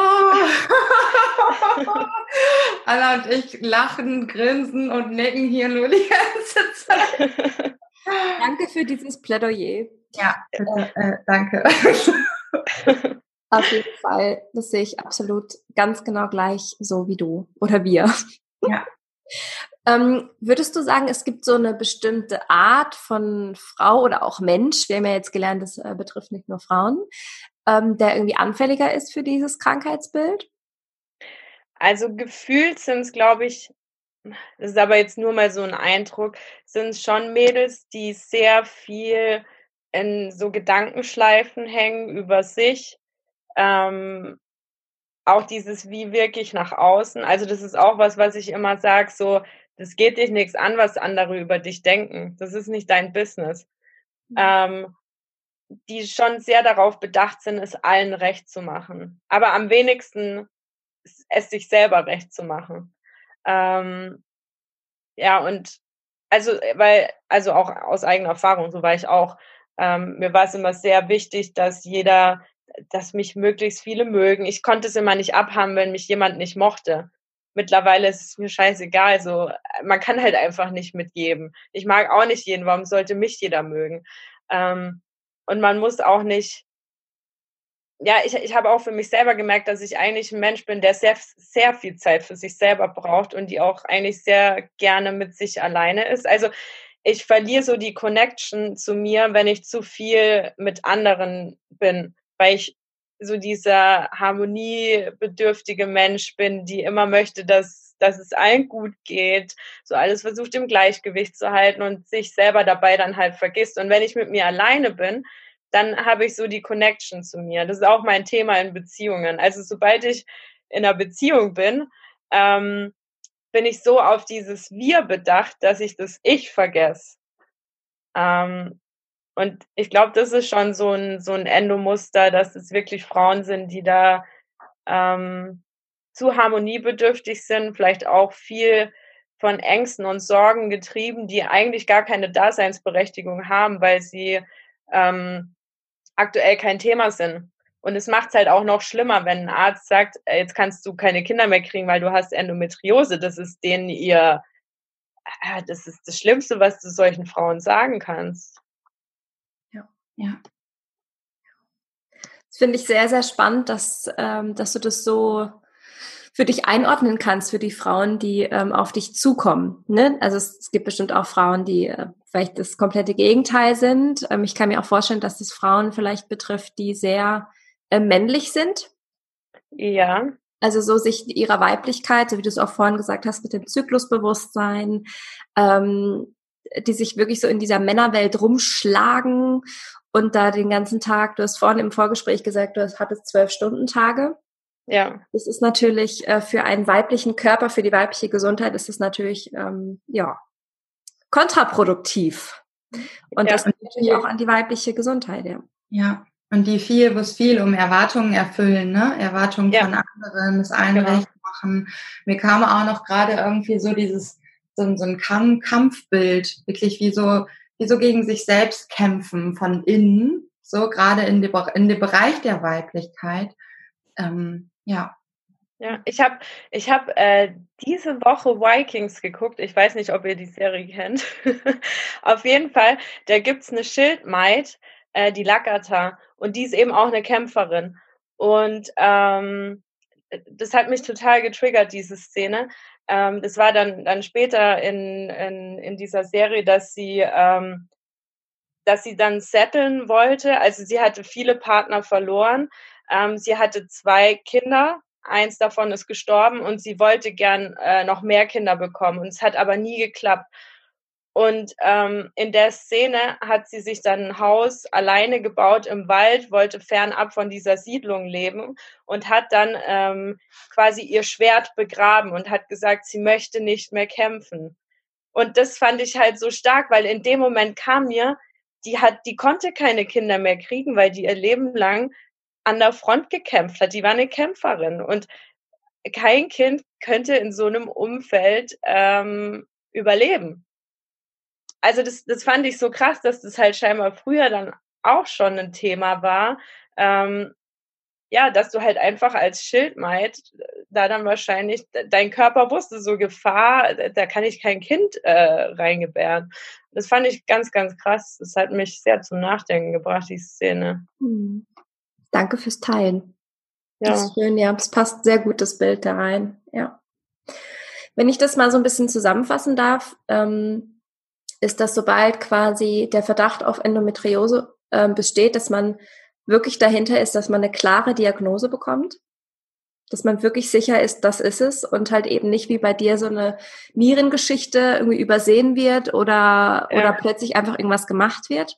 Anna und ich lachen, grinsen und nicken hier nur die ganze Zeit. Danke für dieses Plädoyer. Ja, bitte, äh, danke. Auf jeden Fall, das sehe ich absolut ganz genau gleich so wie du oder wir. Ja. Ähm, würdest du sagen, es gibt so eine bestimmte Art von Frau oder auch Mensch, wir haben ja jetzt gelernt, das äh, betrifft nicht nur Frauen, ähm, der irgendwie anfälliger ist für dieses Krankheitsbild? Also gefühlt sind es, glaube ich, das ist aber jetzt nur mal so ein Eindruck, sind es schon Mädels, die sehr viel in so Gedankenschleifen hängen über sich. Ähm, auch dieses, wie wirklich nach außen. Also das ist auch was, was ich immer sage, so, das geht dich nichts an, was andere über dich denken. Das ist nicht dein Business. Mhm. Ähm, die schon sehr darauf bedacht sind, es allen recht zu machen. Aber am wenigsten es sich selber recht zu machen. Ähm, ja, und also, weil, also auch aus eigener Erfahrung, so war ich auch. Ähm, mir war es immer sehr wichtig, dass jeder, dass mich möglichst viele mögen. Ich konnte es immer nicht abhaben, wenn mich jemand nicht mochte. Mittlerweile ist es mir scheißegal. So, man kann halt einfach nicht mitgeben. Ich mag auch nicht jeden. Warum sollte mich jeder mögen? Ähm, und man muss auch nicht, ja, ich, ich habe auch für mich selber gemerkt, dass ich eigentlich ein Mensch bin, der sehr, sehr viel Zeit für sich selber braucht und die auch eigentlich sehr gerne mit sich alleine ist. Also ich verliere so die Connection zu mir, wenn ich zu viel mit anderen bin, weil ich so dieser harmoniebedürftige Mensch bin, die immer möchte, dass, dass es allen gut geht, so alles versucht im Gleichgewicht zu halten und sich selber dabei dann halt vergisst. Und wenn ich mit mir alleine bin, dann habe ich so die Connection zu mir. Das ist auch mein Thema in Beziehungen. Also sobald ich in einer Beziehung bin, ähm, bin ich so auf dieses Wir bedacht, dass ich das Ich vergesse. Ähm, und ich glaube, das ist schon so ein, so ein Endomuster, dass es wirklich Frauen sind, die da ähm, zu harmoniebedürftig sind, vielleicht auch viel von Ängsten und Sorgen getrieben, die eigentlich gar keine Daseinsberechtigung haben, weil sie ähm, aktuell kein Thema sind. Und es macht es halt auch noch schlimmer, wenn ein Arzt sagt, äh, jetzt kannst du keine Kinder mehr kriegen, weil du hast Endometriose. Das ist denen ihr, äh, das ist das Schlimmste, was du solchen Frauen sagen kannst. Ja. Das finde ich sehr, sehr spannend, dass, ähm, dass du das so für dich einordnen kannst, für die Frauen, die ähm, auf dich zukommen. Ne? Also es, es, gibt bestimmt auch Frauen, die äh, vielleicht das komplette Gegenteil sind. Ähm, ich kann mir auch vorstellen, dass das Frauen vielleicht betrifft, die sehr äh, männlich sind. Ja. Also so sich ihrer Weiblichkeit, so wie du es auch vorhin gesagt hast, mit dem Zyklusbewusstsein, ähm, die sich wirklich so in dieser Männerwelt rumschlagen und da den ganzen Tag, du hast vorhin im Vorgespräch gesagt, du hattest zwölf Stunden Tage. Ja. Das ist natürlich äh, für einen weiblichen Körper, für die weibliche Gesundheit ist es natürlich, ähm, ja, kontraproduktiv. Und ja. das natürlich auch an die weibliche Gesundheit, ja. Ja. Und die viel, wo es viel um Erwartungen erfüllen, ne? Erwartungen ja. von anderen, das eine genau. recht machen. Mir kam auch noch gerade irgendwie so dieses, so, so ein Kampfbild, wirklich wie so, die so gegen sich selbst kämpfen von innen, so gerade in, dem, in dem Bereich der Weiblichkeit. Ähm, ja. Ja, ich habe ich hab, äh, diese Woche Vikings geguckt. Ich weiß nicht, ob ihr die Serie kennt. Auf jeden Fall, da gibt's eine Schildmaid, äh, die Lakata, und die ist eben auch eine Kämpferin. Und ähm, das hat mich total getriggert, diese Szene, ähm, das war dann, dann später in, in, in dieser Serie, dass sie, ähm, dass sie dann setteln wollte. Also sie hatte viele Partner verloren. Ähm, sie hatte zwei Kinder, eins davon ist gestorben und sie wollte gern äh, noch mehr Kinder bekommen und es hat aber nie geklappt. Und ähm, in der Szene hat sie sich dann ein Haus alleine gebaut im Wald, wollte fernab von dieser Siedlung leben und hat dann ähm, quasi ihr Schwert begraben und hat gesagt, sie möchte nicht mehr kämpfen. Und das fand ich halt so stark, weil in dem Moment kam mir, die hat, die konnte keine Kinder mehr kriegen, weil die ihr Leben lang an der Front gekämpft hat. Die war eine Kämpferin und kein Kind könnte in so einem Umfeld ähm, überleben. Also das, das fand ich so krass, dass das halt scheinbar früher dann auch schon ein Thema war. Ähm, ja, dass du halt einfach als Schildmaid da dann wahrscheinlich, dein Körper wusste so Gefahr, da kann ich kein Kind äh, reingebären. Das fand ich ganz, ganz krass. Das hat mich sehr zum Nachdenken gebracht, die Szene. Hm. Danke fürs Teilen. Ja. Das ist schön, ja. Es passt sehr gut, das Bild da rein. Ja. Wenn ich das mal so ein bisschen zusammenfassen darf, ähm, ist das, sobald quasi der Verdacht auf Endometriose äh, besteht, dass man wirklich dahinter ist, dass man eine klare Diagnose bekommt, dass man wirklich sicher ist, das ist es und halt eben nicht wie bei dir so eine Nierengeschichte irgendwie übersehen wird oder, ja. oder plötzlich einfach irgendwas gemacht wird,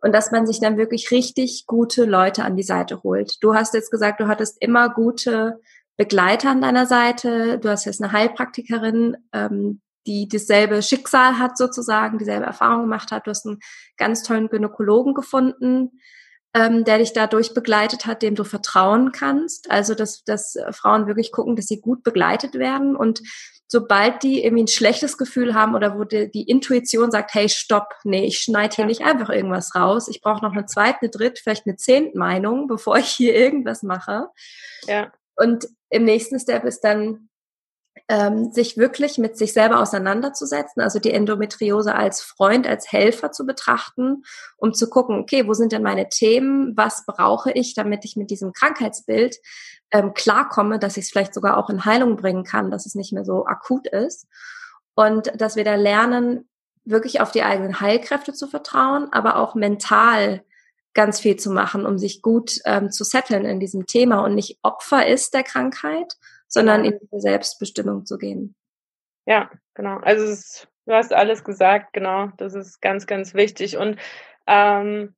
und dass man sich dann wirklich richtig gute Leute an die Seite holt. Du hast jetzt gesagt, du hattest immer gute Begleiter an deiner Seite. Du hast jetzt eine Heilpraktikerin, ähm, die dasselbe Schicksal hat sozusagen, dieselbe Erfahrung gemacht hat. Du hast einen ganz tollen Gynäkologen gefunden, ähm, der dich dadurch begleitet hat, dem du vertrauen kannst. Also dass, dass Frauen wirklich gucken, dass sie gut begleitet werden und sobald die irgendwie ein schlechtes Gefühl haben oder wo die, die Intuition sagt, hey, stopp, nee, ich schneide hier nicht einfach irgendwas raus. Ich brauche noch eine zweite, eine dritte, vielleicht eine zehnte Meinung, bevor ich hier irgendwas mache. Ja. Und im nächsten Step ist dann, ähm, sich wirklich mit sich selber auseinanderzusetzen, also die Endometriose als Freund, als Helfer zu betrachten, um zu gucken, okay, wo sind denn meine Themen, was brauche ich, damit ich mit diesem Krankheitsbild ähm, klarkomme, dass ich es vielleicht sogar auch in Heilung bringen kann, dass es nicht mehr so akut ist. Und dass wir da lernen, wirklich auf die eigenen Heilkräfte zu vertrauen, aber auch mental ganz viel zu machen, um sich gut ähm, zu setteln in diesem Thema und nicht Opfer ist der Krankheit, sondern genau. in die Selbstbestimmung zu gehen. Ja, genau. Also ist, du hast alles gesagt, genau. Das ist ganz, ganz wichtig. Und ähm,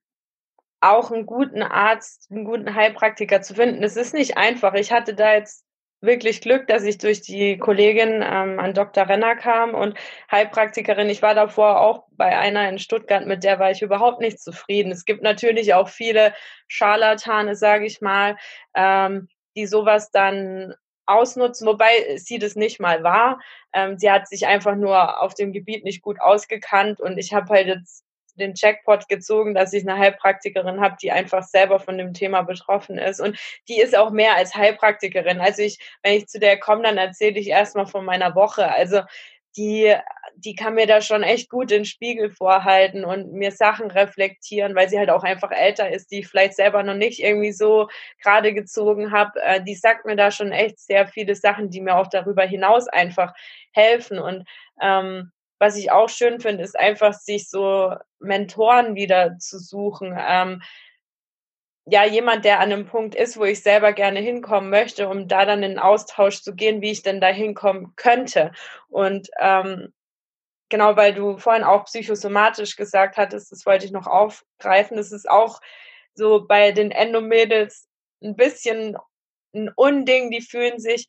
auch einen guten Arzt, einen guten Heilpraktiker zu finden. Es ist nicht einfach. Ich hatte da jetzt wirklich Glück, dass ich durch die Kollegin ähm, an Dr. Renner kam und Heilpraktikerin. Ich war davor auch bei einer in Stuttgart, mit der war ich überhaupt nicht zufrieden. Es gibt natürlich auch viele Scharlatane, sage ich mal, ähm, die sowas dann ausnutzen, wobei sie das nicht mal war. Ähm, sie hat sich einfach nur auf dem Gebiet nicht gut ausgekannt und ich habe halt jetzt den Jackpot gezogen, dass ich eine Heilpraktikerin habe, die einfach selber von dem Thema betroffen ist. Und die ist auch mehr als Heilpraktikerin. Also ich, wenn ich zu der komme, dann erzähle ich erstmal von meiner Woche. Also die, die kann mir da schon echt gut den Spiegel vorhalten und mir Sachen reflektieren, weil sie halt auch einfach älter ist, die ich vielleicht selber noch nicht irgendwie so gerade gezogen habe. Äh, die sagt mir da schon echt sehr viele Sachen, die mir auch darüber hinaus einfach helfen. Und ähm, was ich auch schön finde, ist einfach, sich so Mentoren wieder zu suchen. Ähm, ja, jemand, der an einem Punkt ist, wo ich selber gerne hinkommen möchte, um da dann in Austausch zu gehen, wie ich denn da hinkommen könnte. Und ähm, genau, weil du vorhin auch psychosomatisch gesagt hattest, das wollte ich noch aufgreifen, das ist auch so bei den Endomädels ein bisschen ein Unding, die fühlen sich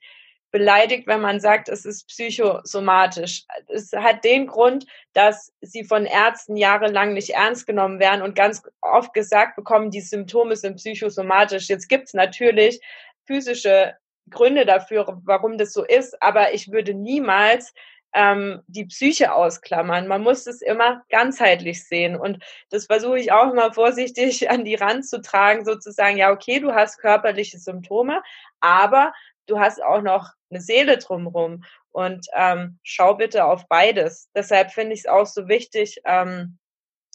beleidigt, wenn man sagt, es ist psychosomatisch. Es hat den Grund, dass sie von Ärzten jahrelang nicht ernst genommen werden und ganz oft gesagt bekommen, die Symptome sind psychosomatisch. Jetzt gibt es natürlich physische Gründe dafür, warum das so ist, aber ich würde niemals ähm, die Psyche ausklammern. Man muss es immer ganzheitlich sehen. Und das versuche ich auch immer vorsichtig an die Rand zu tragen, sozusagen, ja, okay, du hast körperliche Symptome, aber du hast auch noch eine Seele drumherum. Und ähm, schau bitte auf beides. Deshalb finde ich es auch so wichtig, ähm,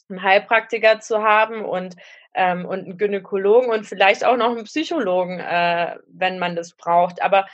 einen Heilpraktiker zu haben und, ähm, und einen Gynäkologen und vielleicht auch noch einen Psychologen, äh, wenn man das braucht. Aber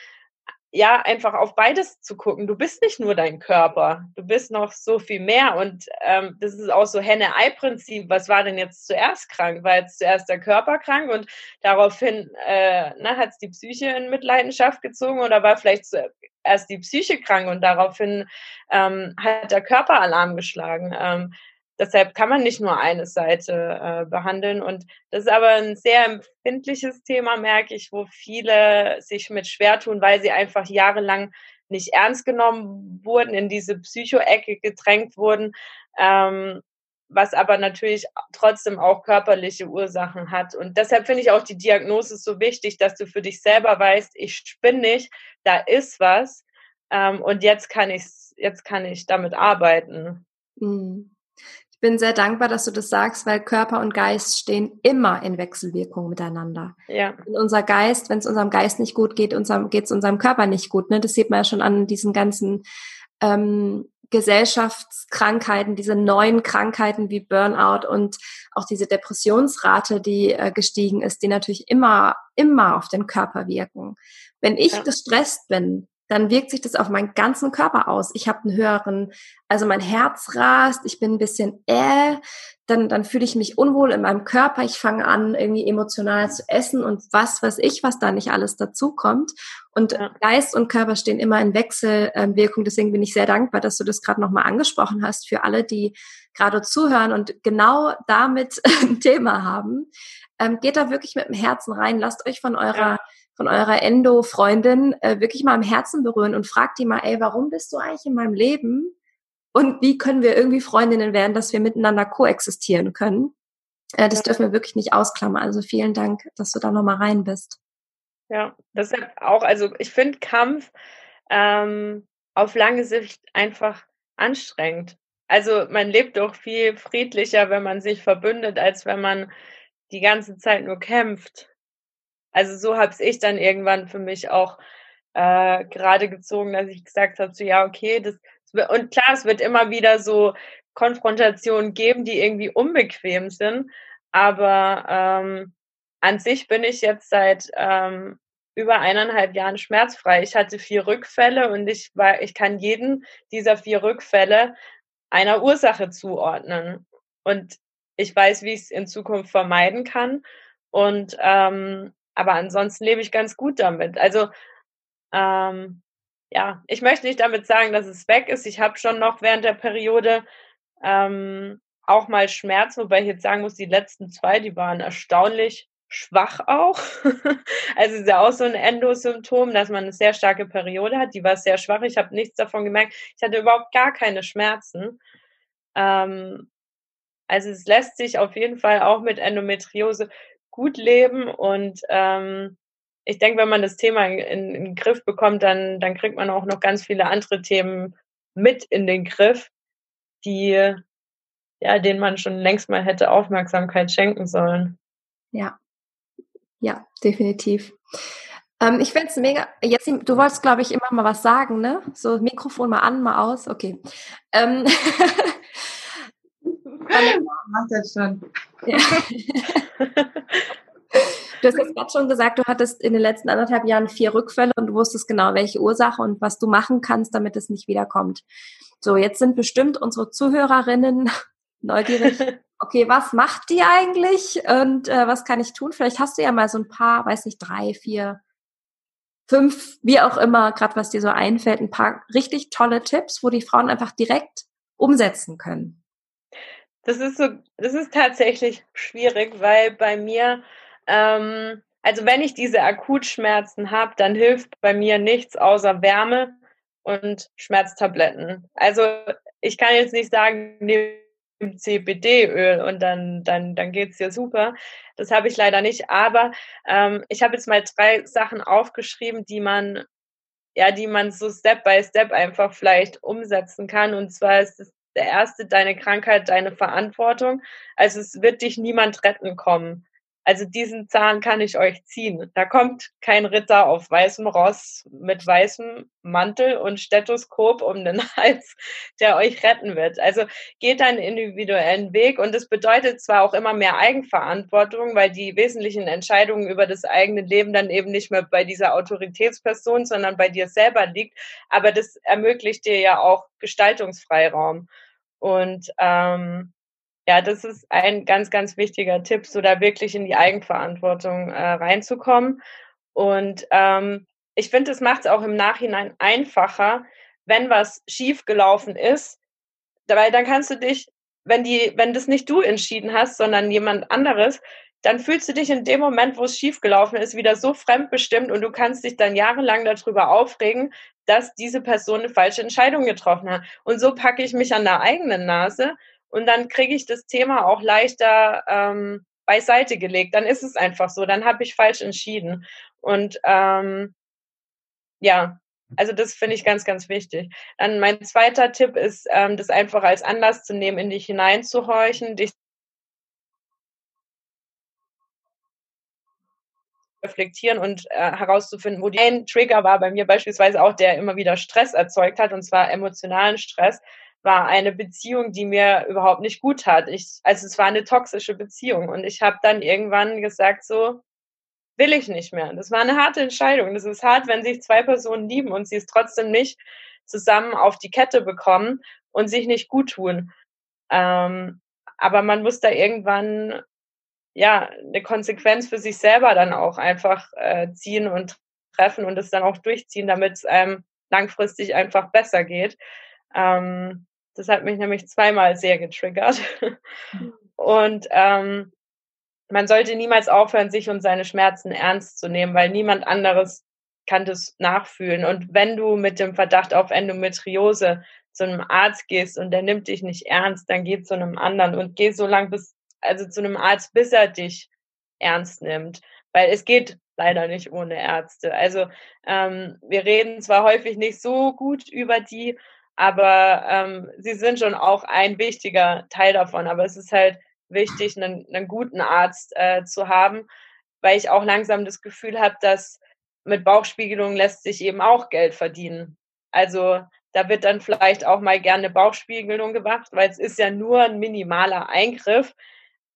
ja, einfach auf beides zu gucken. Du bist nicht nur dein Körper, du bist noch so viel mehr. Und ähm, das ist auch so Henne-Ei-Prinzip. Was war denn jetzt zuerst krank? War jetzt zuerst der Körper krank und daraufhin äh, hat es die Psyche in Mitleidenschaft gezogen oder war vielleicht zuerst die Psyche krank und daraufhin ähm, hat der Körper Alarm geschlagen? Ähm, Deshalb kann man nicht nur eine Seite äh, behandeln. Und das ist aber ein sehr empfindliches Thema, merke ich, wo viele sich mit schwer tun, weil sie einfach jahrelang nicht ernst genommen wurden, in diese Psycho-Ecke gedrängt wurden, ähm, was aber natürlich trotzdem auch körperliche Ursachen hat. Und deshalb finde ich auch die Diagnose so wichtig, dass du für dich selber weißt, ich spinne nicht, da ist was ähm, und jetzt kann ich jetzt kann ich damit arbeiten. Mhm bin sehr dankbar, dass du das sagst, weil Körper und Geist stehen immer in Wechselwirkung miteinander. Ja. Und unser Geist, wenn es unserem Geist nicht gut geht, geht es unserem Körper nicht gut. Ne? Das sieht man ja schon an diesen ganzen ähm, Gesellschaftskrankheiten, diese neuen Krankheiten wie Burnout und auch diese Depressionsrate, die äh, gestiegen ist, die natürlich immer, immer auf den Körper wirken. Wenn ich ja. gestresst bin, dann wirkt sich das auf meinen ganzen Körper aus. Ich habe einen höheren, also mein Herz rast, ich bin ein bisschen äh, dann, dann fühle ich mich unwohl in meinem Körper, ich fange an, irgendwie emotional zu essen und was weiß ich, was da nicht alles dazu kommt. Und ja. Geist und Körper stehen immer in Wechselwirkung. Deswegen bin ich sehr dankbar, dass du das gerade nochmal angesprochen hast für alle, die gerade zuhören und genau damit ein Thema haben. Ähm, geht da wirklich mit dem Herzen rein, lasst euch von eurer ja von eurer Endo-Freundin äh, wirklich mal im Herzen berühren und fragt die mal, ey, warum bist du eigentlich in meinem Leben? Und wie können wir irgendwie Freundinnen werden, dass wir miteinander koexistieren können? Äh, das ja. dürfen wir wirklich nicht ausklammern. Also vielen Dank, dass du da nochmal rein bist. Ja, das ist auch, also ich finde Kampf ähm, auf lange Sicht einfach anstrengend. Also man lebt doch viel friedlicher, wenn man sich verbündet, als wenn man die ganze Zeit nur kämpft. Also so habe ich dann irgendwann für mich auch äh, gerade gezogen, dass ich gesagt habe, so ja, okay, das und klar, es wird immer wieder so Konfrontationen geben, die irgendwie unbequem sind, aber ähm, an sich bin ich jetzt seit ähm, über eineinhalb Jahren schmerzfrei. Ich hatte vier Rückfälle und ich war, ich kann jeden dieser vier Rückfälle einer Ursache zuordnen. Und ich weiß, wie ich es in Zukunft vermeiden kann. Und ähm, aber ansonsten lebe ich ganz gut damit. Also ähm, ja, ich möchte nicht damit sagen, dass es weg ist. Ich habe schon noch während der Periode ähm, auch mal Schmerz, wobei ich jetzt sagen muss, die letzten zwei, die waren erstaunlich schwach auch. also ist ja auch so ein Endosymptom, dass man eine sehr starke Periode hat. Die war sehr schwach. Ich habe nichts davon gemerkt. Ich hatte überhaupt gar keine Schmerzen. Ähm, also es lässt sich auf jeden Fall auch mit Endometriose gut leben und ähm, ich denke, wenn man das Thema in, in, den Griff bekommt, dann, dann kriegt man auch noch ganz viele andere Themen mit in den Griff, die, ja, denen man schon längst mal hätte Aufmerksamkeit schenken sollen. Ja, ja, definitiv. Ähm, ich finde es mega. Jetzt, du wolltest, glaube ich, immer mal was sagen, ne? So Mikrofon mal an, mal aus. Okay. Ähm. Macht das schon. Ja. Du hast jetzt gerade schon gesagt, du hattest in den letzten anderthalb Jahren vier Rückfälle und du wusstest genau, welche Ursache und was du machen kannst, damit es nicht wiederkommt. So, jetzt sind bestimmt unsere Zuhörerinnen neugierig. Okay, was macht die eigentlich und äh, was kann ich tun? Vielleicht hast du ja mal so ein paar, weiß nicht, drei, vier, fünf, wie auch immer, gerade was dir so einfällt, ein paar richtig tolle Tipps, wo die Frauen einfach direkt umsetzen können. Das ist so, das ist tatsächlich schwierig, weil bei mir ähm, also wenn ich diese Akutschmerzen habe, dann hilft bei mir nichts außer Wärme und Schmerztabletten. Also ich kann jetzt nicht sagen, nimm CBD-Öl und dann, dann, dann geht's dir super. Das habe ich leider nicht. Aber ähm, ich habe jetzt mal drei Sachen aufgeschrieben, die man, ja, die man so Step by Step einfach vielleicht umsetzen kann. Und zwar ist es der erste, deine Krankheit, deine Verantwortung. Also es wird dich niemand retten kommen. Also diesen Zahn kann ich euch ziehen. Da kommt kein Ritter auf weißem Ross mit weißem Mantel und Stethoskop um den Hals, der euch retten wird. Also geht einen individuellen Weg und es bedeutet zwar auch immer mehr Eigenverantwortung, weil die wesentlichen Entscheidungen über das eigene Leben dann eben nicht mehr bei dieser Autoritätsperson, sondern bei dir selber liegt, aber das ermöglicht dir ja auch Gestaltungsfreiraum. Und ähm, ja, das ist ein ganz, ganz wichtiger Tipp, so da wirklich in die Eigenverantwortung äh, reinzukommen. Und ähm, ich finde, es macht es auch im Nachhinein einfacher, wenn was schief gelaufen ist, weil dann kannst du dich, wenn die, wenn das nicht du entschieden hast, sondern jemand anderes, dann fühlst du dich in dem Moment, wo es schief gelaufen ist, wieder so fremdbestimmt und du kannst dich dann jahrelang darüber aufregen, dass diese Person eine falsche Entscheidung getroffen hat. Und so packe ich mich an der eigenen Nase und dann kriege ich das Thema auch leichter ähm, beiseite gelegt. Dann ist es einfach so, dann habe ich falsch entschieden. Und ähm, ja, also das finde ich ganz, ganz wichtig. Dann mein zweiter Tipp ist, ähm, das einfach als Anlass zu nehmen, in dich hineinzuhorchen, dich reflektieren und äh, herauszufinden, wo die ein Trigger war bei mir beispielsweise auch, der immer wieder Stress erzeugt hat, und zwar emotionalen Stress war eine Beziehung, die mir überhaupt nicht gut hat. Ich, also es war eine toxische Beziehung und ich habe dann irgendwann gesagt, so will ich nicht mehr. Das war eine harte Entscheidung. Das ist hart, wenn sich zwei Personen lieben und sie es trotzdem nicht zusammen auf die Kette bekommen und sich nicht gut tun. Ähm, aber man muss da irgendwann ja eine Konsequenz für sich selber dann auch einfach äh, ziehen und treffen und es dann auch durchziehen, damit es einem langfristig einfach besser geht. Ähm, das hat mich nämlich zweimal sehr getriggert. Und ähm, man sollte niemals aufhören, sich und seine Schmerzen ernst zu nehmen, weil niemand anderes kann das nachfühlen. Und wenn du mit dem Verdacht auf Endometriose zu einem Arzt gehst und der nimmt dich nicht ernst, dann geh zu einem anderen und geh so lange bis, also zu einem Arzt, bis er dich ernst nimmt. Weil es geht leider nicht ohne Ärzte. Also ähm, wir reden zwar häufig nicht so gut über die, aber ähm, sie sind schon auch ein wichtiger Teil davon. Aber es ist halt wichtig, einen, einen guten Arzt äh, zu haben, weil ich auch langsam das Gefühl habe, dass mit Bauchspiegelung lässt sich eben auch Geld verdienen. Also da wird dann vielleicht auch mal gerne Bauchspiegelung gemacht, weil es ist ja nur ein minimaler Eingriff.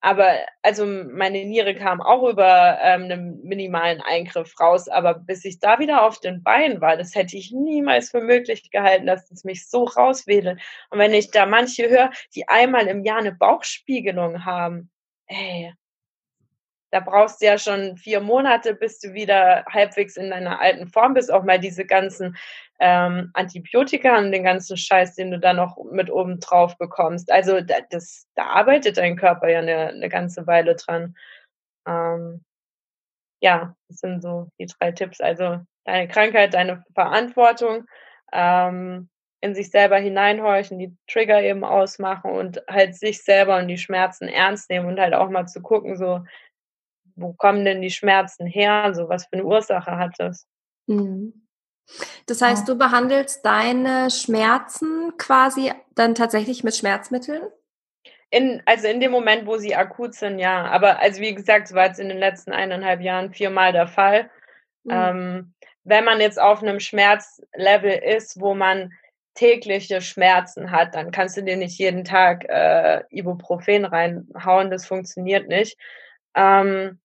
Aber also meine Niere kam auch über ähm, einen minimalen Eingriff raus, aber bis ich da wieder auf den Beinen war, das hätte ich niemals für möglich gehalten, dass es mich so rauswedelt. Und wenn ich da manche höre, die einmal im Jahr eine Bauchspiegelung haben, ey, da brauchst du ja schon vier Monate, bis du wieder halbwegs in deiner alten Form bist, auch mal diese ganzen ähm, Antibiotika und den ganzen Scheiß, den du da noch mit oben drauf bekommst. Also da, das, da arbeitet dein Körper ja eine, eine ganze Weile dran. Ähm, ja, das sind so die drei Tipps. Also deine Krankheit, deine Verantwortung, ähm, in sich selber hineinhorchen, die Trigger eben ausmachen und halt sich selber und die Schmerzen ernst nehmen und halt auch mal zu gucken, so, wo kommen denn die Schmerzen her? So, was für eine Ursache hat das? Mhm. Das heißt, du behandelst deine Schmerzen quasi dann tatsächlich mit Schmerzmitteln? In, also in dem Moment, wo sie akut sind, ja. Aber also wie gesagt, es war jetzt in den letzten eineinhalb Jahren viermal der Fall. Mhm. Ähm, wenn man jetzt auf einem Schmerzlevel ist, wo man tägliche Schmerzen hat, dann kannst du dir nicht jeden Tag äh, Ibuprofen reinhauen. Das funktioniert nicht. Ähm,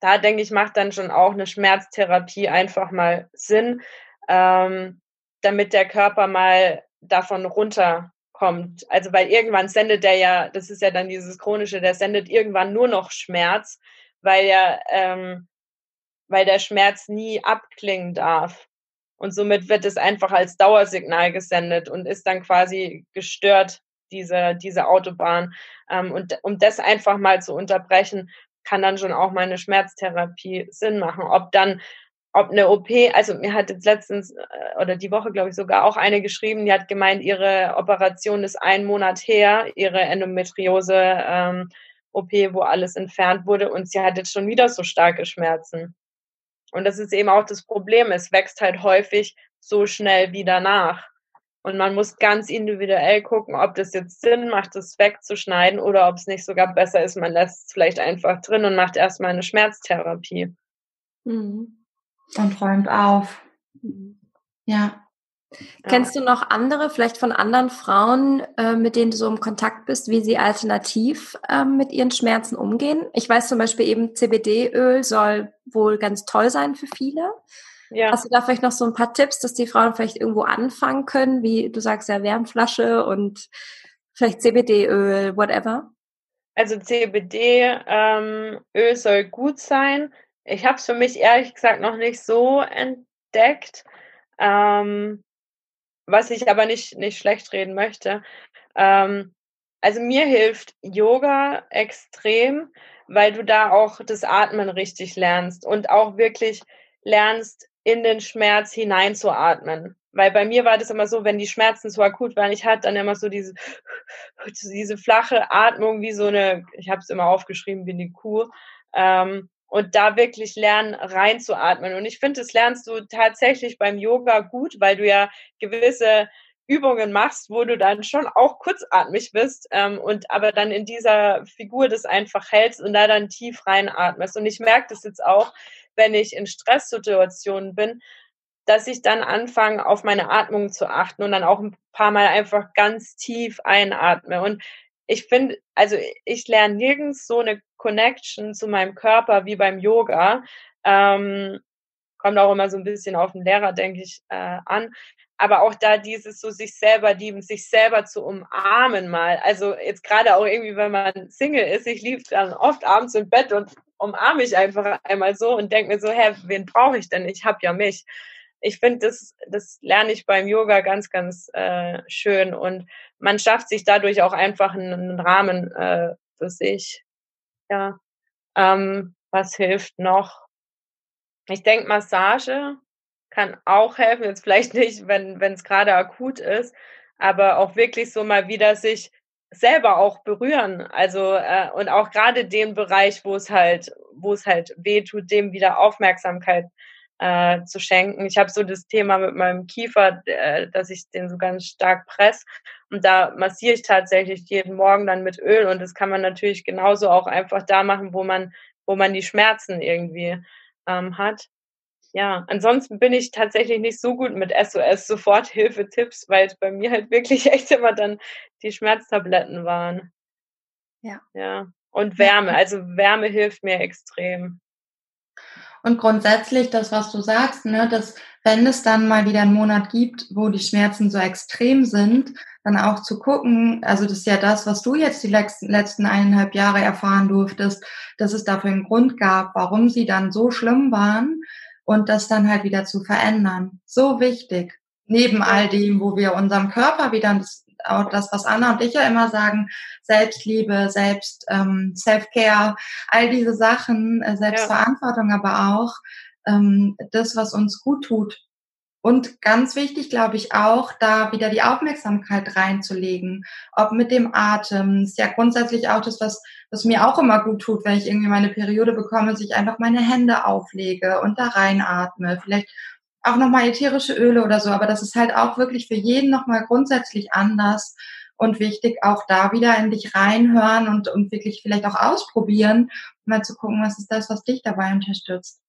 da denke ich, macht dann schon auch eine Schmerztherapie einfach mal Sinn ähm, damit der Körper mal davon runterkommt. Also weil irgendwann sendet der ja, das ist ja dann dieses chronische, der sendet irgendwann nur noch Schmerz, weil ja, ähm, weil der Schmerz nie abklingen darf. Und somit wird es einfach als Dauersignal gesendet und ist dann quasi gestört, diese, diese Autobahn. Ähm, und um das einfach mal zu unterbrechen, kann dann schon auch meine Schmerztherapie Sinn machen. Ob dann ob eine OP, also mir hat jetzt letztens äh, oder die Woche, glaube ich, sogar auch eine geschrieben, die hat gemeint, ihre Operation ist ein Monat her, ihre Endometriose ähm, OP, wo alles entfernt wurde und sie hat jetzt schon wieder so starke Schmerzen. Und das ist eben auch das Problem, es wächst halt häufig so schnell wieder nach. Und man muss ganz individuell gucken, ob das jetzt Sinn macht, das wegzuschneiden oder ob es nicht sogar besser ist, man lässt es vielleicht einfach drin und macht erstmal eine Schmerztherapie. Mhm. Und räumt auf. Mhm. Ja. Kennst du noch andere, vielleicht von anderen Frauen, äh, mit denen du so im Kontakt bist, wie sie alternativ äh, mit ihren Schmerzen umgehen? Ich weiß zum Beispiel eben, CBD-Öl soll wohl ganz toll sein für viele. Ja. Hast du da vielleicht noch so ein paar Tipps, dass die Frauen vielleicht irgendwo anfangen können, wie du sagst ja Wärmflasche und vielleicht CBD-Öl, whatever? Also CBD-Öl ähm, soll gut sein. Ich habe es für mich ehrlich gesagt noch nicht so entdeckt. Ähm, was ich aber nicht, nicht schlecht reden möchte. Ähm, also mir hilft Yoga extrem, weil du da auch das Atmen richtig lernst und auch wirklich lernst, in den Schmerz hineinzuatmen. Weil bei mir war das immer so, wenn die Schmerzen so akut waren, ich hatte dann immer so diese, diese flache Atmung wie so eine, ich habe es immer aufgeschrieben wie eine Kuh. Ähm, und da wirklich lernen, reinzuatmen. Und ich finde, das lernst du tatsächlich beim Yoga gut, weil du ja gewisse Übungen machst, wo du dann schon auch kurzatmig bist ähm, und aber dann in dieser Figur das einfach hältst und da dann tief reinatmest. Und ich merke das jetzt auch, wenn ich in Stresssituationen bin, dass ich dann anfange, auf meine Atmung zu achten und dann auch ein paar Mal einfach ganz tief einatme. Und ich finde, also ich lerne nirgends so eine Connection zu meinem Körper wie beim Yoga. Ähm, kommt auch immer so ein bisschen auf den Lehrer, denke ich, äh, an. Aber auch da dieses so sich selber lieben, sich selber zu umarmen mal. Also jetzt gerade auch irgendwie, wenn man Single ist, ich liebe dann oft abends im Bett und umarme ich einfach einmal so und denke mir so, hä, wen brauche ich denn? Ich habe ja mich. Ich finde, das, das lerne ich beim Yoga ganz, ganz äh, schön und man schafft sich dadurch auch einfach einen Rahmen äh, für sich. Ja. Ähm, was hilft noch? Ich denke, Massage kann auch helfen. Jetzt vielleicht nicht, wenn es gerade akut ist, aber auch wirklich so mal wieder sich selber auch berühren. Also äh, und auch gerade den Bereich, wo es halt, wo es halt weh tut, dem wieder Aufmerksamkeit äh, zu schenken. Ich habe so das Thema mit meinem Kiefer, äh, dass ich den so ganz stark press und da massiere ich tatsächlich jeden Morgen dann mit Öl und das kann man natürlich genauso auch einfach da machen, wo man wo man die Schmerzen irgendwie ähm, hat. Ja, ansonsten bin ich tatsächlich nicht so gut mit SOS Soforthilfe-Tipps, weil es bei mir halt wirklich echt immer dann die Schmerztabletten waren. Ja. Ja. Und Wärme, also Wärme hilft mir extrem. Und grundsätzlich das, was du sagst, ne, dass wenn es dann mal wieder einen Monat gibt, wo die Schmerzen so extrem sind, dann auch zu gucken, also das ist ja das, was du jetzt die letzten, letzten eineinhalb Jahre erfahren durftest, dass es dafür einen Grund gab, warum sie dann so schlimm waren und das dann halt wieder zu verändern. So wichtig. Neben all dem, wo wir unserem Körper wieder das auch das, was Anna und ich ja immer sagen, Selbstliebe, Selbst, ähm, Self-Care, all diese Sachen, äh, Selbstverantwortung, ja. aber auch ähm, das, was uns gut tut. Und ganz wichtig, glaube ich, auch, da wieder die Aufmerksamkeit reinzulegen, ob mit dem Atem. Ist ja grundsätzlich auch das, was, was mir auch immer gut tut, wenn ich irgendwie meine Periode bekomme, dass ich einfach meine Hände auflege und da reinatme. Vielleicht auch nochmal ätherische Öle oder so, aber das ist halt auch wirklich für jeden nochmal grundsätzlich anders und wichtig, auch da wieder in dich reinhören und, und wirklich vielleicht auch ausprobieren, mal zu gucken, was ist das, was dich dabei unterstützt.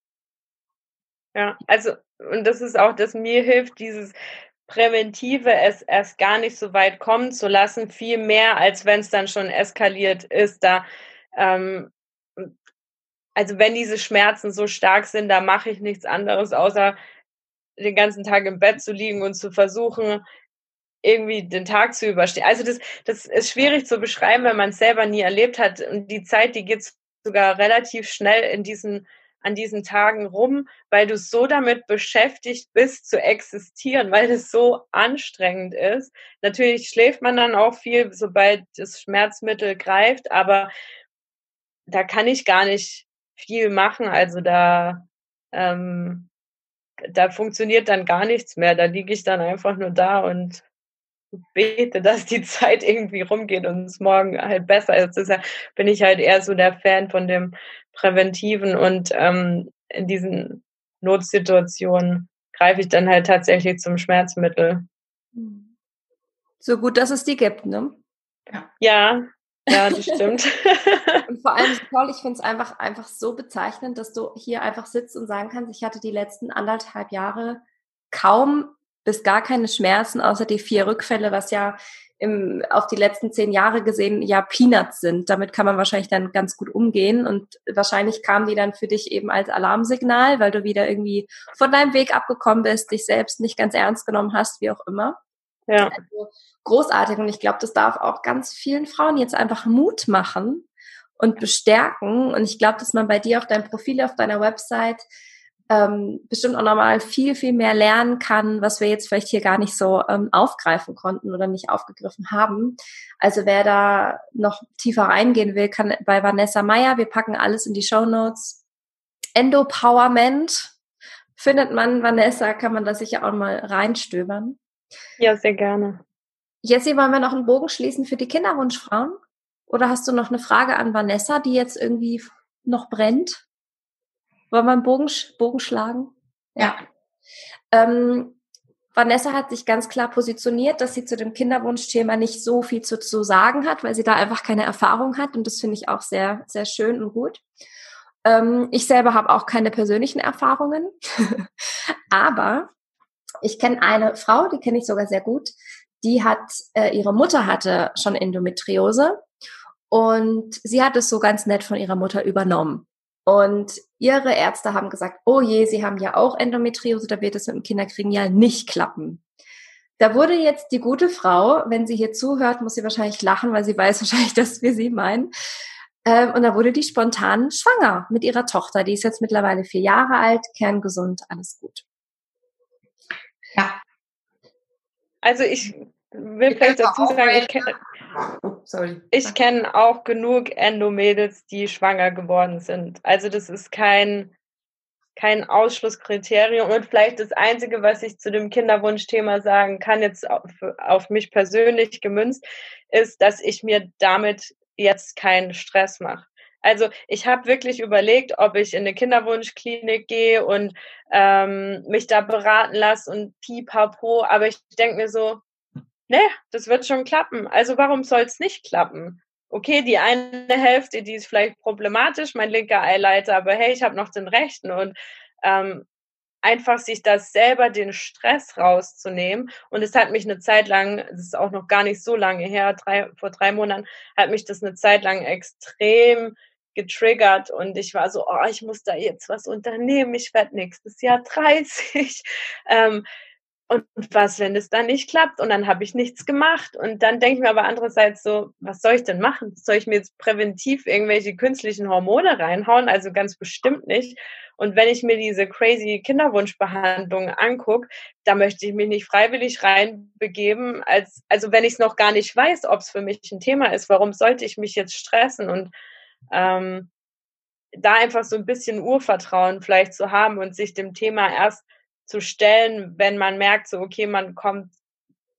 Ja, also, und das ist auch, dass mir hilft, dieses Präventive es erst gar nicht so weit kommen zu lassen, viel mehr, als wenn es dann schon eskaliert ist. Da, ähm, also wenn diese Schmerzen so stark sind, da mache ich nichts anderes, außer den ganzen Tag im Bett zu liegen und zu versuchen, irgendwie den Tag zu überstehen. Also das, das ist schwierig zu beschreiben, wenn man es selber nie erlebt hat. Und die Zeit, die geht sogar relativ schnell in diesen, an diesen Tagen rum, weil du so damit beschäftigt bist zu existieren, weil es so anstrengend ist. Natürlich schläft man dann auch viel, sobald das Schmerzmittel greift, aber da kann ich gar nicht viel machen. Also da ähm, da funktioniert dann gar nichts mehr. Da liege ich dann einfach nur da und bete, dass die Zeit irgendwie rumgeht und es morgen halt besser ist. Deshalb bin ich halt eher so der Fan von dem Präventiven und ähm, in diesen Notsituationen greife ich dann halt tatsächlich zum Schmerzmittel. So gut, dass es die gibt, ne? Ja, ja, das stimmt. und vor allem, Paul, ich finde es einfach, einfach so bezeichnend, dass du hier einfach sitzt und sagen kannst, ich hatte die letzten anderthalb Jahre kaum bis gar keine Schmerzen, außer die vier Rückfälle, was ja im, auf die letzten zehn Jahre gesehen ja Peanuts sind. Damit kann man wahrscheinlich dann ganz gut umgehen und wahrscheinlich kamen die dann für dich eben als Alarmsignal, weil du wieder irgendwie von deinem Weg abgekommen bist, dich selbst nicht ganz ernst genommen hast, wie auch immer. Ja. Also großartig und ich glaube, das darf auch ganz vielen Frauen jetzt einfach Mut machen und bestärken und ich glaube, dass man bei dir auf deinem Profil auf deiner Website ähm, bestimmt auch nochmal viel, viel mehr lernen kann, was wir jetzt vielleicht hier gar nicht so ähm, aufgreifen konnten oder nicht aufgegriffen haben. Also wer da noch tiefer reingehen will, kann bei Vanessa Meyer, wir packen alles in die Show Notes. Endopowerment findet man, Vanessa, kann man da sicher auch mal reinstöbern. Ja, sehr gerne. Jessie, wollen wir noch einen Bogen schließen für die Kinderwunschfrauen? Oder hast du noch eine Frage an Vanessa, die jetzt irgendwie noch brennt? Wollen wir einen Bogen, Bogen schlagen? Ja. Ähm, Vanessa hat sich ganz klar positioniert, dass sie zu dem Kinderwunschthema nicht so viel zu, zu sagen hat, weil sie da einfach keine Erfahrung hat. Und das finde ich auch sehr, sehr schön und gut. Ähm, ich selber habe auch keine persönlichen Erfahrungen. Aber ich kenne eine Frau, die kenne ich sogar sehr gut. Die hat, äh, ihre Mutter hatte schon Endometriose und sie hat es so ganz nett von ihrer Mutter übernommen. Und ihre Ärzte haben gesagt, oh je, sie haben ja auch Endometriose, da wird es mit dem Kinderkriegen ja nicht klappen. Da wurde jetzt die gute Frau, wenn sie hier zuhört, muss sie wahrscheinlich lachen, weil sie weiß wahrscheinlich, dass wir sie meinen. Ähm, und da wurde die spontan schwanger mit ihrer Tochter. Die ist jetzt mittlerweile vier Jahre alt, kerngesund, alles gut. Ja. Also ich will ich vielleicht dazu sagen, ich kenne oh, ich kenn auch genug Endomädels, die schwanger geworden sind. Also das ist kein, kein Ausschlusskriterium. Und vielleicht das Einzige, was ich zu dem Kinderwunschthema sagen kann, jetzt auf, auf mich persönlich gemünzt, ist, dass ich mir damit jetzt keinen Stress mache. Also ich habe wirklich überlegt, ob ich in eine Kinderwunschklinik gehe und ähm, mich da beraten lasse und pipapo, aber ich denke mir so, ne, das wird schon klappen. Also warum soll es nicht klappen? Okay, die eine Hälfte, die ist vielleicht problematisch, mein linker Eileiter, aber hey, ich habe noch den rechten und ähm, einfach sich das selber den Stress rauszunehmen. Und es hat mich eine Zeit lang, das ist auch noch gar nicht so lange her, drei, vor drei Monaten, hat mich das eine Zeit lang extrem getriggert und ich war so, oh, ich muss da jetzt was unternehmen, ich werde nächstes Jahr 30. Ähm, und was, wenn es dann nicht klappt? Und dann habe ich nichts gemacht. Und dann denke ich mir aber andererseits so, was soll ich denn machen? Soll ich mir jetzt präventiv irgendwelche künstlichen Hormone reinhauen? Also ganz bestimmt nicht. Und wenn ich mir diese crazy Kinderwunschbehandlung angucke, da möchte ich mich nicht freiwillig reinbegeben, als, also wenn ich es noch gar nicht weiß, ob es für mich ein Thema ist, warum sollte ich mich jetzt stressen? Und ähm, da einfach so ein bisschen Urvertrauen vielleicht zu haben und sich dem Thema erst zu stellen, wenn man merkt, so, okay, man kommt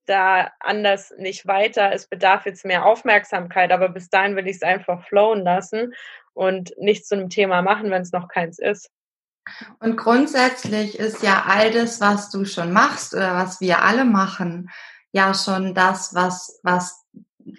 da anders nicht weiter. Es bedarf jetzt mehr Aufmerksamkeit, aber bis dahin will ich es einfach flowen lassen und nicht zu einem Thema machen, wenn es noch keins ist. Und grundsätzlich ist ja all das, was du schon machst oder was wir alle machen, ja schon das, was, was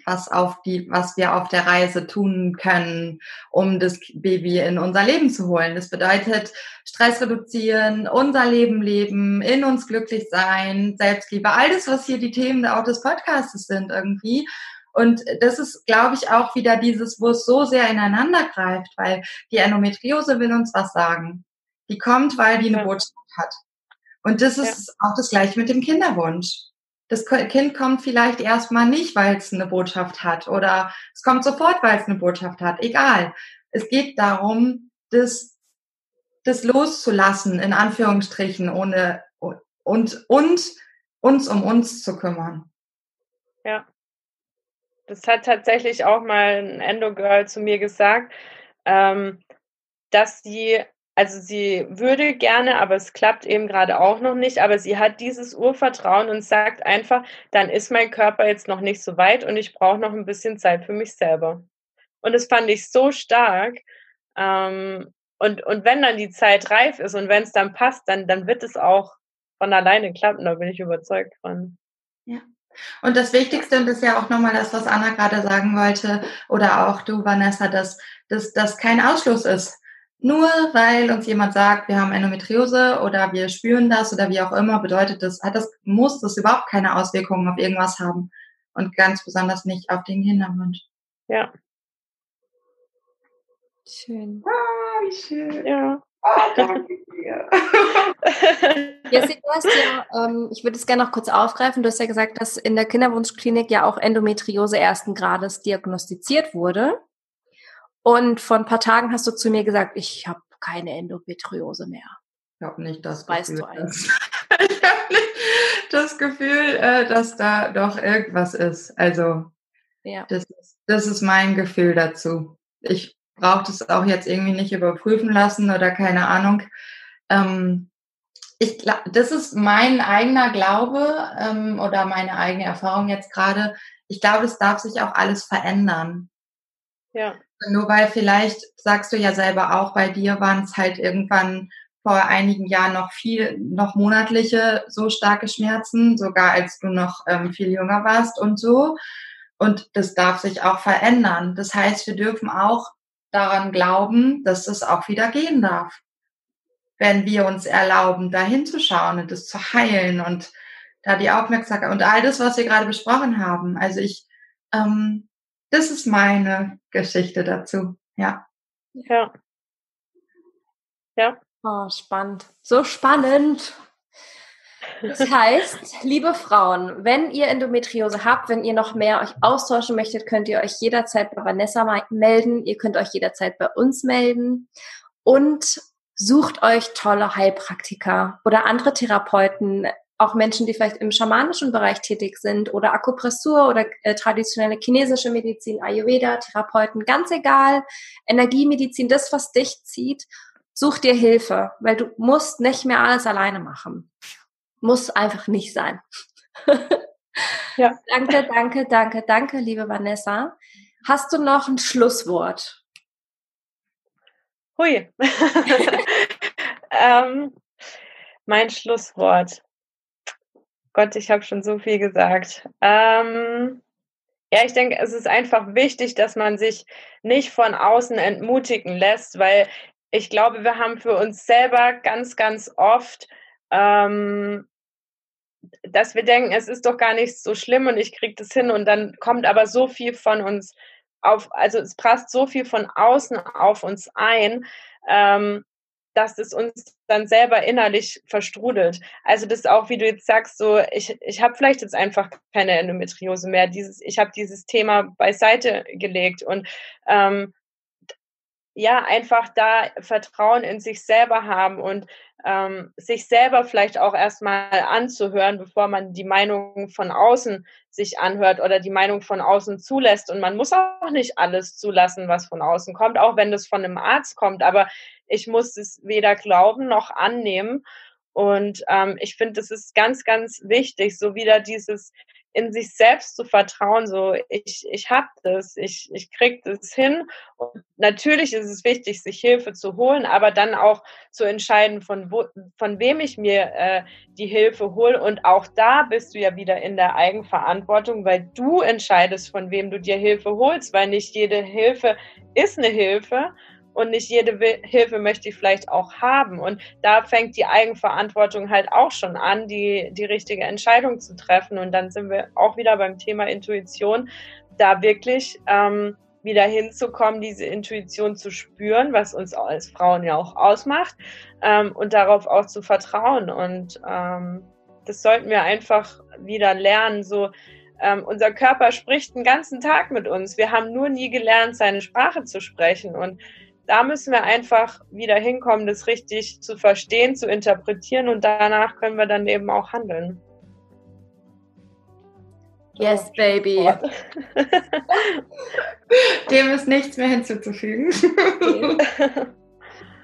was auf die, was wir auf der Reise tun können, um das Baby in unser Leben zu holen. Das bedeutet Stress reduzieren, unser Leben leben, in uns glücklich sein, Selbstliebe, all das, was hier die Themen auch des Podcasts sind irgendwie. Und das ist, glaube ich, auch wieder dieses, wo es so sehr ineinander greift, weil die Endometriose will uns was sagen. Die kommt, weil die eine Botschaft hat. Und das ist ja. auch das gleiche mit dem Kinderwunsch das Kind kommt vielleicht erstmal nicht, weil es eine Botschaft hat oder es kommt sofort, weil es eine Botschaft hat. Egal. Es geht darum, das, das loszulassen, in Anführungsstrichen, ohne, und, und uns um uns zu kümmern. Ja. Das hat tatsächlich auch mal ein Endo-Girl zu mir gesagt, ähm, dass sie also sie würde gerne, aber es klappt eben gerade auch noch nicht. Aber sie hat dieses Urvertrauen und sagt einfach, dann ist mein Körper jetzt noch nicht so weit und ich brauche noch ein bisschen Zeit für mich selber. Und das fand ich so stark. Ähm, und, und wenn dann die Zeit reif ist und wenn es dann passt, dann, dann wird es auch von alleine klappen. Da bin ich überzeugt von. Ja. Und das Wichtigste, und das ist ja auch nochmal das, was Anna gerade sagen wollte, oder auch du, Vanessa, dass, dass das kein Ausschluss ist. Nur weil uns jemand sagt, wir haben Endometriose oder wir spüren das oder wie auch immer, bedeutet das, hat das, muss das überhaupt keine Auswirkungen auf irgendwas haben. Und ganz besonders nicht auf den Kinderwunsch. Ja. Schön. Ah, wie schön. Ja. Oh, danke dir. Jessie, du hast ja, ähm, ich würde es gerne noch kurz aufgreifen, du hast ja gesagt, dass in der Kinderwunschklinik ja auch Endometriose ersten Grades diagnostiziert wurde. Und vor ein paar Tagen hast du zu mir gesagt, ich habe keine Endometriose mehr. Ich habe nicht das weißt Gefühl, du eigentlich. ich habe nicht das Gefühl, äh, dass da doch irgendwas ist. Also ja. das, ist, das ist mein Gefühl dazu. Ich brauche das auch jetzt irgendwie nicht überprüfen lassen oder keine Ahnung. Ähm, ich, das ist mein eigener Glaube ähm, oder meine eigene Erfahrung jetzt gerade. Ich glaube, es darf sich auch alles verändern. Ja. Nur weil vielleicht, sagst du ja selber auch, bei dir waren es halt irgendwann vor einigen Jahren noch viel, noch monatliche so starke Schmerzen, sogar als du noch ähm, viel jünger warst und so. Und das darf sich auch verändern. Das heißt, wir dürfen auch daran glauben, dass es auch wieder gehen darf. Wenn wir uns erlauben, da hinzuschauen und es zu heilen und da die Aufmerksamkeit und all das, was wir gerade besprochen haben. Also ich, ähm, das ist meine Geschichte dazu. Ja. Ja. Ja. Oh, spannend. So spannend. Das heißt, liebe Frauen, wenn ihr Endometriose habt, wenn ihr noch mehr euch austauschen möchtet, könnt ihr euch jederzeit bei Vanessa melden. Ihr könnt euch jederzeit bei uns melden und sucht euch tolle Heilpraktiker oder andere Therapeuten, auch Menschen, die vielleicht im schamanischen Bereich tätig sind oder Akupressur oder äh, traditionelle chinesische Medizin, Ayurveda, Therapeuten, ganz egal, Energiemedizin, das, was dich zieht, such dir Hilfe, weil du musst nicht mehr alles alleine machen. Muss einfach nicht sein. ja. Danke, danke, danke, danke, liebe Vanessa. Hast du noch ein Schlusswort? Hui. ähm, mein Schlusswort. Gott, ich habe schon so viel gesagt. Ähm, ja, ich denke, es ist einfach wichtig, dass man sich nicht von außen entmutigen lässt, weil ich glaube, wir haben für uns selber ganz, ganz oft ähm, dass wir denken, es ist doch gar nicht so schlimm und ich kriege das hin und dann kommt aber so viel von uns auf, also es prasst so viel von außen auf uns ein, ähm, dass es uns dann selber innerlich verstrudelt. Also das ist auch, wie du jetzt sagst, so ich, ich habe vielleicht jetzt einfach keine Endometriose mehr. Dieses, ich habe dieses Thema beiseite gelegt und ähm, ja, einfach da Vertrauen in sich selber haben und ähm, sich selber vielleicht auch erstmal anzuhören, bevor man die Meinung von außen sich anhört oder die Meinung von außen zulässt. Und man muss auch nicht alles zulassen, was von außen kommt, auch wenn das von einem Arzt kommt. Aber ich muss es weder glauben noch annehmen. Und ähm, ich finde, das ist ganz, ganz wichtig, so wieder dieses in sich selbst zu vertrauen, so ich, ich habe das, ich, ich krieg das hin. Und natürlich ist es wichtig, sich Hilfe zu holen, aber dann auch zu entscheiden, von, wo, von wem ich mir äh, die Hilfe hole. Und auch da bist du ja wieder in der Eigenverantwortung, weil du entscheidest, von wem du dir Hilfe holst, weil nicht jede Hilfe ist eine Hilfe und nicht jede Hilfe möchte ich vielleicht auch haben. Und da fängt die Eigenverantwortung halt auch schon an, die, die richtige Entscheidung zu treffen. Und dann sind wir auch wieder beim Thema Intuition, da wirklich ähm, wieder hinzukommen, diese Intuition zu spüren, was uns als Frauen ja auch ausmacht, ähm, und darauf auch zu vertrauen. Und ähm, das sollten wir einfach wieder lernen, so ähm, unser Körper spricht den ganzen Tag mit uns. Wir haben nur nie gelernt, seine Sprache zu sprechen. Und da müssen wir einfach wieder hinkommen, das richtig zu verstehen, zu interpretieren und danach können wir dann eben auch handeln. Yes, baby. Dem ist nichts mehr hinzuzufügen.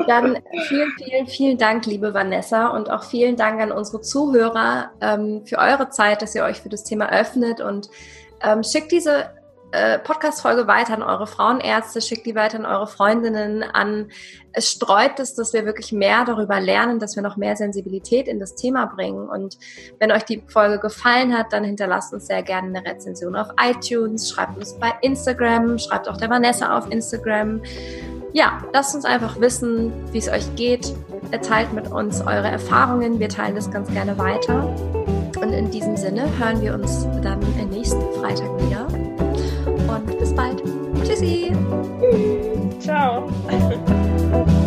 Dann vielen, vielen, vielen Dank, liebe Vanessa, und auch vielen Dank an unsere Zuhörer ähm, für eure Zeit, dass ihr euch für das Thema öffnet und ähm, schickt diese äh, Podcast-Folge weiter an eure Frauenärzte, schickt die weiter an eure Freundinnen, an es streut es, dass wir wirklich mehr darüber lernen, dass wir noch mehr Sensibilität in das Thema bringen. Und wenn euch die Folge gefallen hat, dann hinterlasst uns sehr gerne eine Rezension auf iTunes, schreibt uns bei Instagram, schreibt auch der Vanessa auf Instagram. Ja, lasst uns einfach wissen, wie es euch geht. Teilt mit uns eure Erfahrungen. Wir teilen das ganz gerne weiter. Und in diesem Sinne hören wir uns dann nächsten Freitag wieder und bis bald. Tschüssi. Ciao.